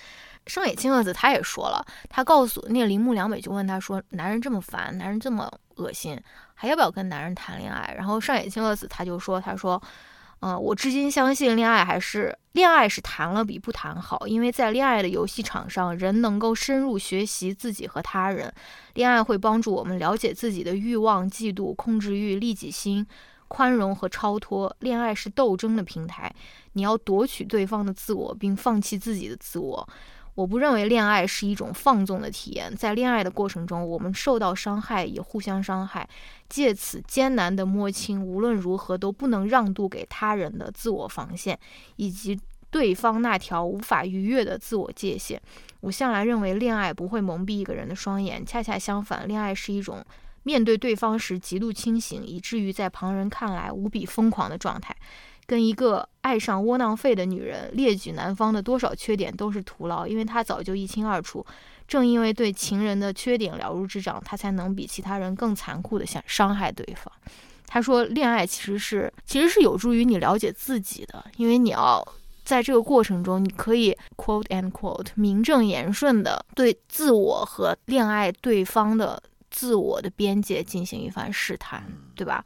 上野千鹤子他也说了，他告诉那个铃木良美就问他说：“男人这么烦，男人这么恶心，还要不要跟男人谈恋爱？”然后上野千鹤子他就说：“他说。”嗯，我至今相信恋爱还是恋爱是谈了比不谈好，因为在恋爱的游戏场上，人能够深入学习自己和他人。恋爱会帮助我们了解自己的欲望、嫉妒、控制欲、利己心、宽容和超脱。恋爱是斗争的平台，你要夺取对方的自我，并放弃自己的自我。我不认为恋爱是一种放纵的体验，在恋爱的过程中，我们受到伤害，也互相伤害，借此艰难地摸清无论如何都不能让渡给他人的自我防线，以及对方那条无法逾越的自我界限。我向来认为，恋爱不会蒙蔽一个人的双眼，恰恰相反，恋爱是一种面对对方时极度清醒，以至于在旁人看来无比疯狂的状态。跟一个爱上窝囊废的女人列举男方的多少缺点都是徒劳，因为他早就一清二楚。正因为对情人的缺点了如指掌，他才能比其他人更残酷的想伤害对方。他说，恋爱其实是其实是有助于你了解自己的，因为你要在这个过程中，你可以 quote and quote 名正言顺的对自我和恋爱对方的自我的边界进行一番试探，对吧？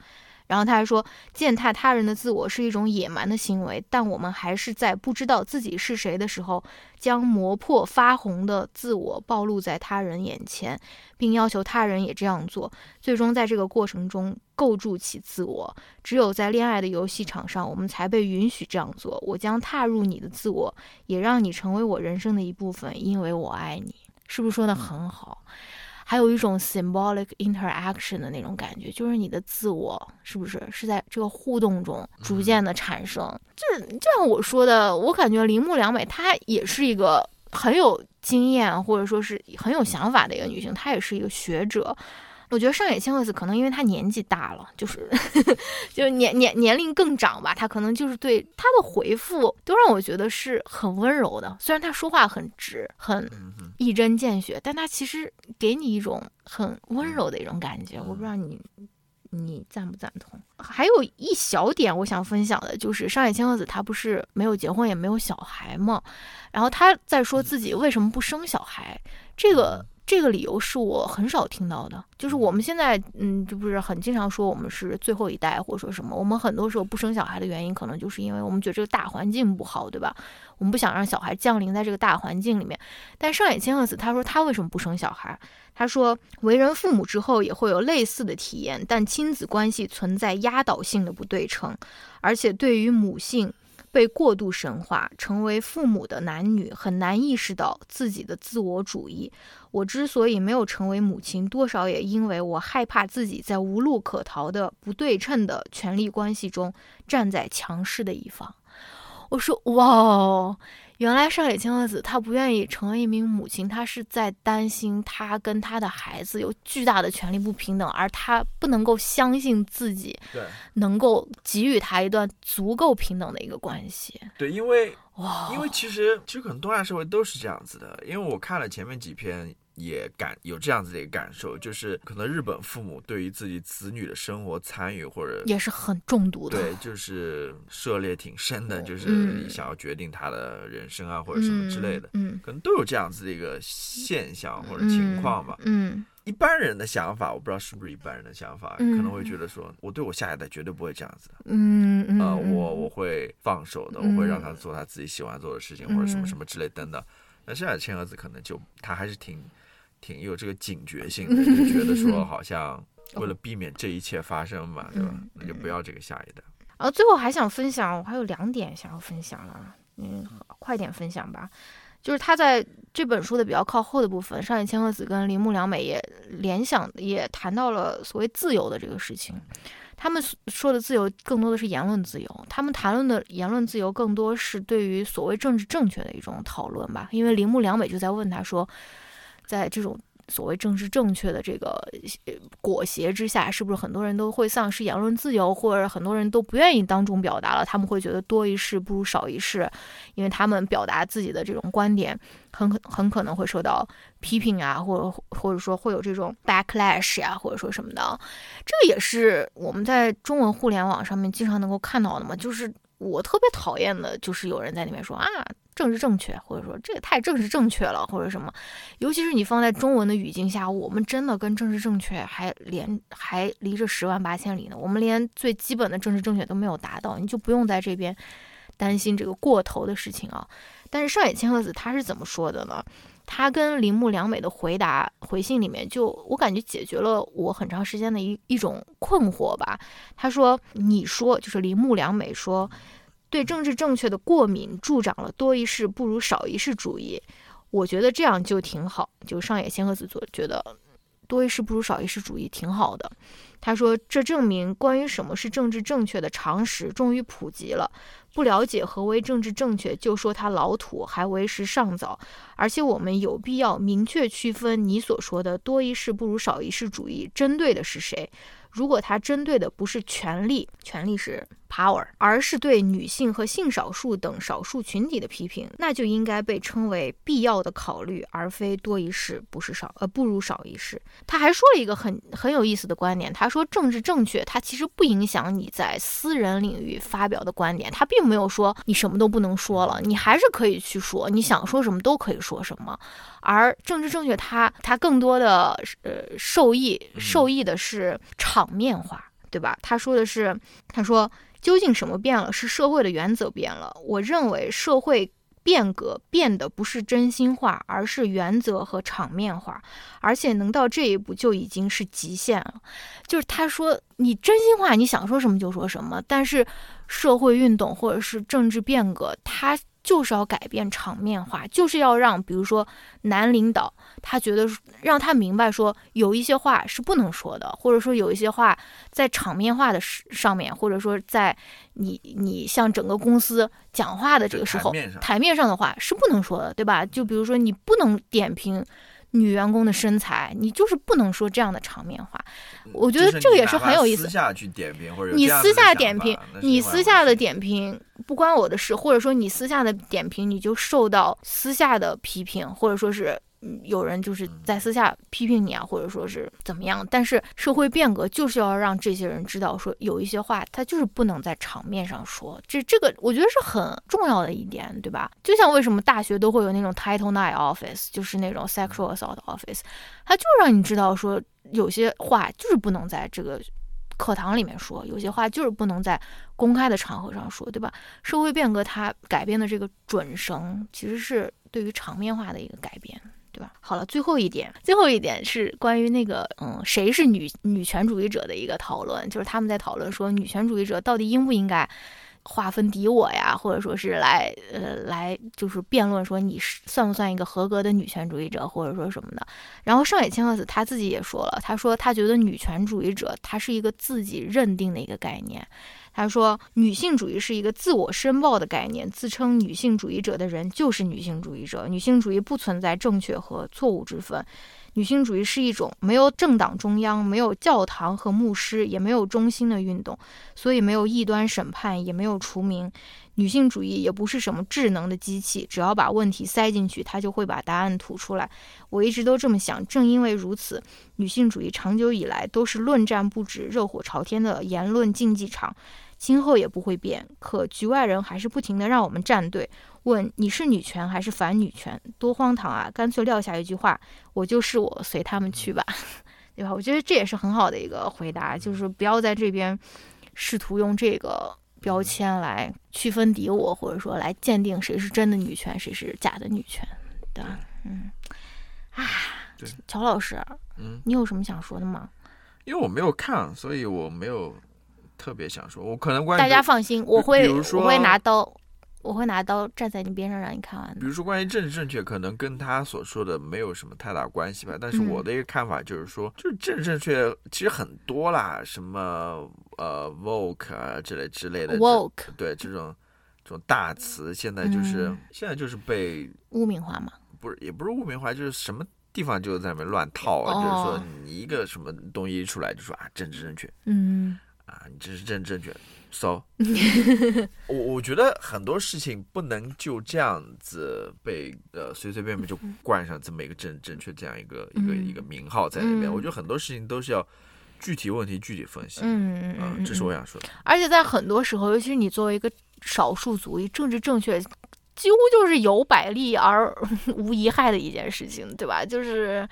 然后他还说，践踏他人的自我是一种野蛮的行为，但我们还是在不知道自己是谁的时候，将磨破发红的自我暴露在他人眼前，并要求他人也这样做，最终在这个过程中构筑起自我。只有在恋爱的游戏场上，我们才被允许这样做。我将踏入你的自我，也让你成为我人生的一部分，因为我爱你。是不是说的很好？还有一种 symbolic interaction 的那种感觉，就是你的自我是不是是在这个互动中逐渐的产生？就是就像我说的，我感觉铃木良美她也是一个很有经验或者说是很有想法的一个女性，她也是一个学者。我觉得上野千鹤子可能因为她年纪大了，就是 就是年年年龄更长吧，她可能就是对她的回复都让我觉得是很温柔的。虽然她说话很直，很一针见血，但她其实给你一种很温柔的一种感觉。我不知道你你赞不赞同？还有一小点我想分享的就是上野千鹤子她不是没有结婚也没有小孩嘛？然后她在说自己为什么不生小孩，这个。这个理由是我很少听到的，就是我们现在，嗯，就不是很经常说我们是最后一代，或者说什么。我们很多时候不生小孩的原因，可能就是因为我们觉得这个大环境不好，对吧？我们不想让小孩降临在这个大环境里面。但上野千鹤子他说他为什么不生小孩？他说为人父母之后也会有类似的体验，但亲子关系存在压倒性的不对称，而且对于母性。被过度神化，成为父母的男女很难意识到自己的自我主义。我之所以没有成为母亲，多少也因为我害怕自己在无路可逃的不对称的权力关系中站在强势的一方。我说，哇。原来上野千鹤子她不愿意成为一名母亲，她是在担心她跟她的孩子有巨大的权利不平等，而她不能够相信自己，对，能够给予他一段足够平等的一个关系。对，因为哇，因为其实其实可能东亚社会都是这样子的，因为我看了前面几篇。也感有这样子的一个感受，就是可能日本父母对于自己子女的生活参与或者也是很重度的，对，就是涉猎挺深的，就是想要决定他的人生啊或者什么之类的，嗯，可能都有这样子的一个现象或者情况吧。嗯，一般人的想法，我不知道是不是一般人的想法，可能会觉得说，我对我下一代绝对不会这样子，嗯嗯，呃，我我会放手的，我会让他做他自己喜欢做的事情或者什么什么之类等等。那现在千鹤子可能就他还是挺。挺有这个警觉性的，就觉得说 好像为了避免这一切发生嘛，对吧？那就不要这个下一代。然后最后还想分享，我还有两点想要分享了，嗯，快点分享吧。就是他在这本书的比较靠后的部分，上野千鹤子跟铃木良美也联想也谈到了所谓自由的这个事情。他们说的自由更多的是言论自由，他们谈论的言论自由更多是对于所谓政治正确的一种讨论吧。因为铃木良美就在问他说。在这种所谓政治正确的这个裹挟之下，是不是很多人都会丧失言论自由，或者很多人都不愿意当众表达了？他们会觉得多一事不如少一事，因为他们表达自己的这种观点，很可很可能会受到批评啊，或者或者说会有这种 backlash 呀，或者说什么的。这个也是我们在中文互联网上面经常能够看到的嘛，就是我特别讨厌的，就是有人在里面说啊。政治正确，或者说这个太政治正确了，或者什么，尤其是你放在中文的语境下，我们真的跟政治正确还连还离着十万八千里呢。我们连最基本的政治正确都没有达到，你就不用在这边担心这个过头的事情啊。但是上野千鹤子他是怎么说的呢？他跟铃木良美的回答回信里面，就我感觉解决了我很长时间的一一种困惑吧。他说：“你说就是铃木良美说。”对政治正确的过敏助长了多一事不如少一事主义，我觉得这样就挺好。就上野千鹤子做觉得多一事不如少一事主义挺好的。他说，这证明关于什么是政治正确的常识终于普及了。不了解何为政治正确，就说它老土，还为时尚早。而且我们有必要明确区分你所说的多一事不如少一事主义针对的是谁。如果他针对的不是权力，权力是 power，而是对女性和性少数等少数群体的批评，那就应该被称为必要的考虑，而非多一事不是少，呃，不如少一事。他还说了一个很很有意思的观点，他说政治正确，它其实不影响你在私人领域发表的观点，它并没有说你什么都不能说了，你还是可以去说，你想说什么都可以说什么。而政治正确，它它更多的呃受益受益的是场面化，对吧？他说的是，他说究竟什么变了？是社会的原则变了。我认为社会变革变的不是真心话，而是原则和场面话，而且能到这一步就已经是极限了。就是他说，你真心话，你想说什么就说什么，但是社会运动或者是政治变革，它。就是要改变场面化，就是要让，比如说男领导，他觉得让他明白说，有一些话是不能说的，或者说有一些话在场面化的上面，或者说在你你向整个公司讲话的这个时候，台面上的话是不能说的，对吧？就比如说你不能点评。女员工的身材，你就是不能说这样的场面话。我觉得这个也是很有意思。私下去点评或者你私下点评，你私下的点评不关我的事，或者说你私下的点评你就受到私下的批评，或者说是。有人就是在私下批评你啊，或者说是怎么样，但是社会变革就是要让这些人知道，说有一些话他就是不能在场面上说，这这个我觉得是很重要的一点，对吧？就像为什么大学都会有那种 Title Nine Office，就是那种 Sexual Assault Office，他就让你知道说有些话就是不能在这个课堂里面说，有些话就是不能在公开的场合上说，对吧？社会变革它改变的这个准绳，其实是对于场面化的一个改变。好了，最后一点，最后一点是关于那个，嗯，谁是女女权主义者的一个讨论，就是他们在讨论说，女权主义者到底应不应该划分敌我呀，或者说是来，呃，来就是辩论说你是算不算一个合格的女权主义者，或者说什么的。然后上野千鹤子他自己也说了，他说他觉得女权主义者他是一个自己认定的一个概念。他说，女性主义是一个自我申报的概念，自称女性主义者的人就是女性主义者。女性主义不存在正确和错误之分，女性主义是一种没有政党中央、没有教堂和牧师、也没有中心的运动，所以没有异端审判，也没有除名。女性主义也不是什么智能的机器，只要把问题塞进去，它就会把答案吐出来。我一直都这么想，正因为如此，女性主义长久以来都是论战不止、热火朝天的言论竞技场，今后也不会变。可局外人还是不停的让我们站队，问你是女权还是反女权？多荒唐啊！干脆撂下一句话：我就是我，随他们去吧，对吧？我觉得这也是很好的一个回答，就是不要在这边试图用这个。标签来区分敌我，或者说来鉴定谁是真的女权，谁是假的女权，对吧？嗯，啊，乔老师，嗯，你有什么想说的吗？因为我没有看，所以我没有特别想说。我可能关大家放心，我会我会拿刀。我会拿刀站在你边上让你看完。比如说，关于政治正确，可能跟他所说的没有什么太大关系吧。但是我的一个看法就是说，就是政治正确其实很多啦，什么呃 “woke” 啊之类之类的 “woke” 对这种这种大词，现在就是现在就是被污名化嘛？不是，也不是污名化，就是什么地方就在那边乱套啊，就是说你一个什么东西一出来就说啊政治正确，嗯，啊你这是政治正确，so，我我觉得很多事情不能就这样子被呃随随便便就冠上这么一个正正确这样一个一个一个名号在里面，我觉得很多事情都是要具体问题具体分析，嗯嗯嗯，这是我想说的。而且在很多时候，尤其是你作为一个少数族裔，政治正确。几乎就是有百利而 无一害的一件事情，对吧？就是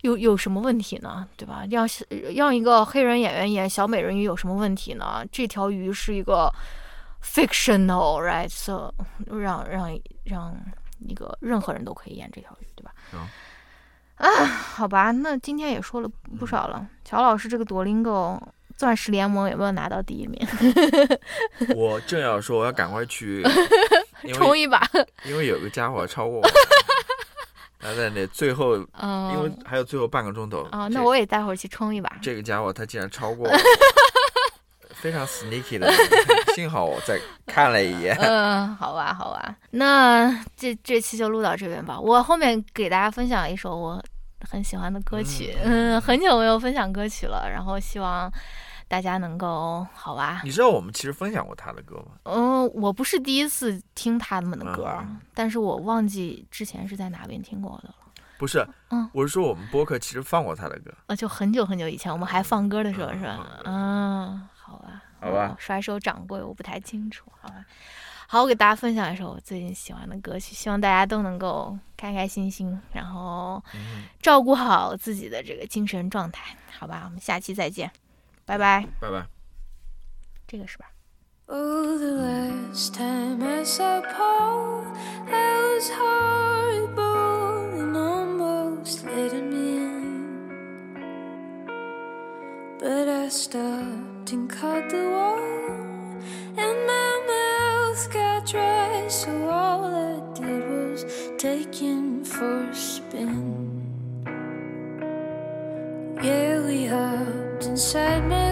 有有什么问题呢？对吧？让让一个黑人演员演小美人鱼有什么问题呢？这条鱼是一个 fictional，right？So 让让让一个任何人都可以演这条鱼，对吧？啊，好吧，那今天也说了不少了。乔老师这个多林狗。钻石联盟有没有拿到第一名？我正要说，我要赶快去 冲一把，因为有个家伙超过我，他在那最后，因为还有最后半个钟头啊，那我也待会儿去冲一把。这个家伙他竟然超过，非常 sneaky 的，幸好我再看了一眼。嗯，好吧，好吧，那这这期就录到这边吧。我后面给大家分享一首我很喜欢的歌曲，嗯，很久没有分享歌曲了，然后希望。大家能够好吧？你知道我们其实分享过他的歌吗？嗯，我不是第一次听他们的歌，但是我忘记之前是在哪边听过的了。不是，嗯，我是说我们播客其实放过他的歌。啊，就很久很久以前，我们还放歌的时候是吧？嗯，好吧，好吧，甩手掌柜，我不太清楚，好吧。好，我给大家分享一首我最近喜欢的歌曲，希望大家都能够开开心心，然后照顾好自己的这个精神状态，好吧？我们下期再见。拜拜，拜拜。这个是吧 But I stopped and caught the wall, and my mouth got dry, so all I did was take him for a spin. Yeah, we hopped inside my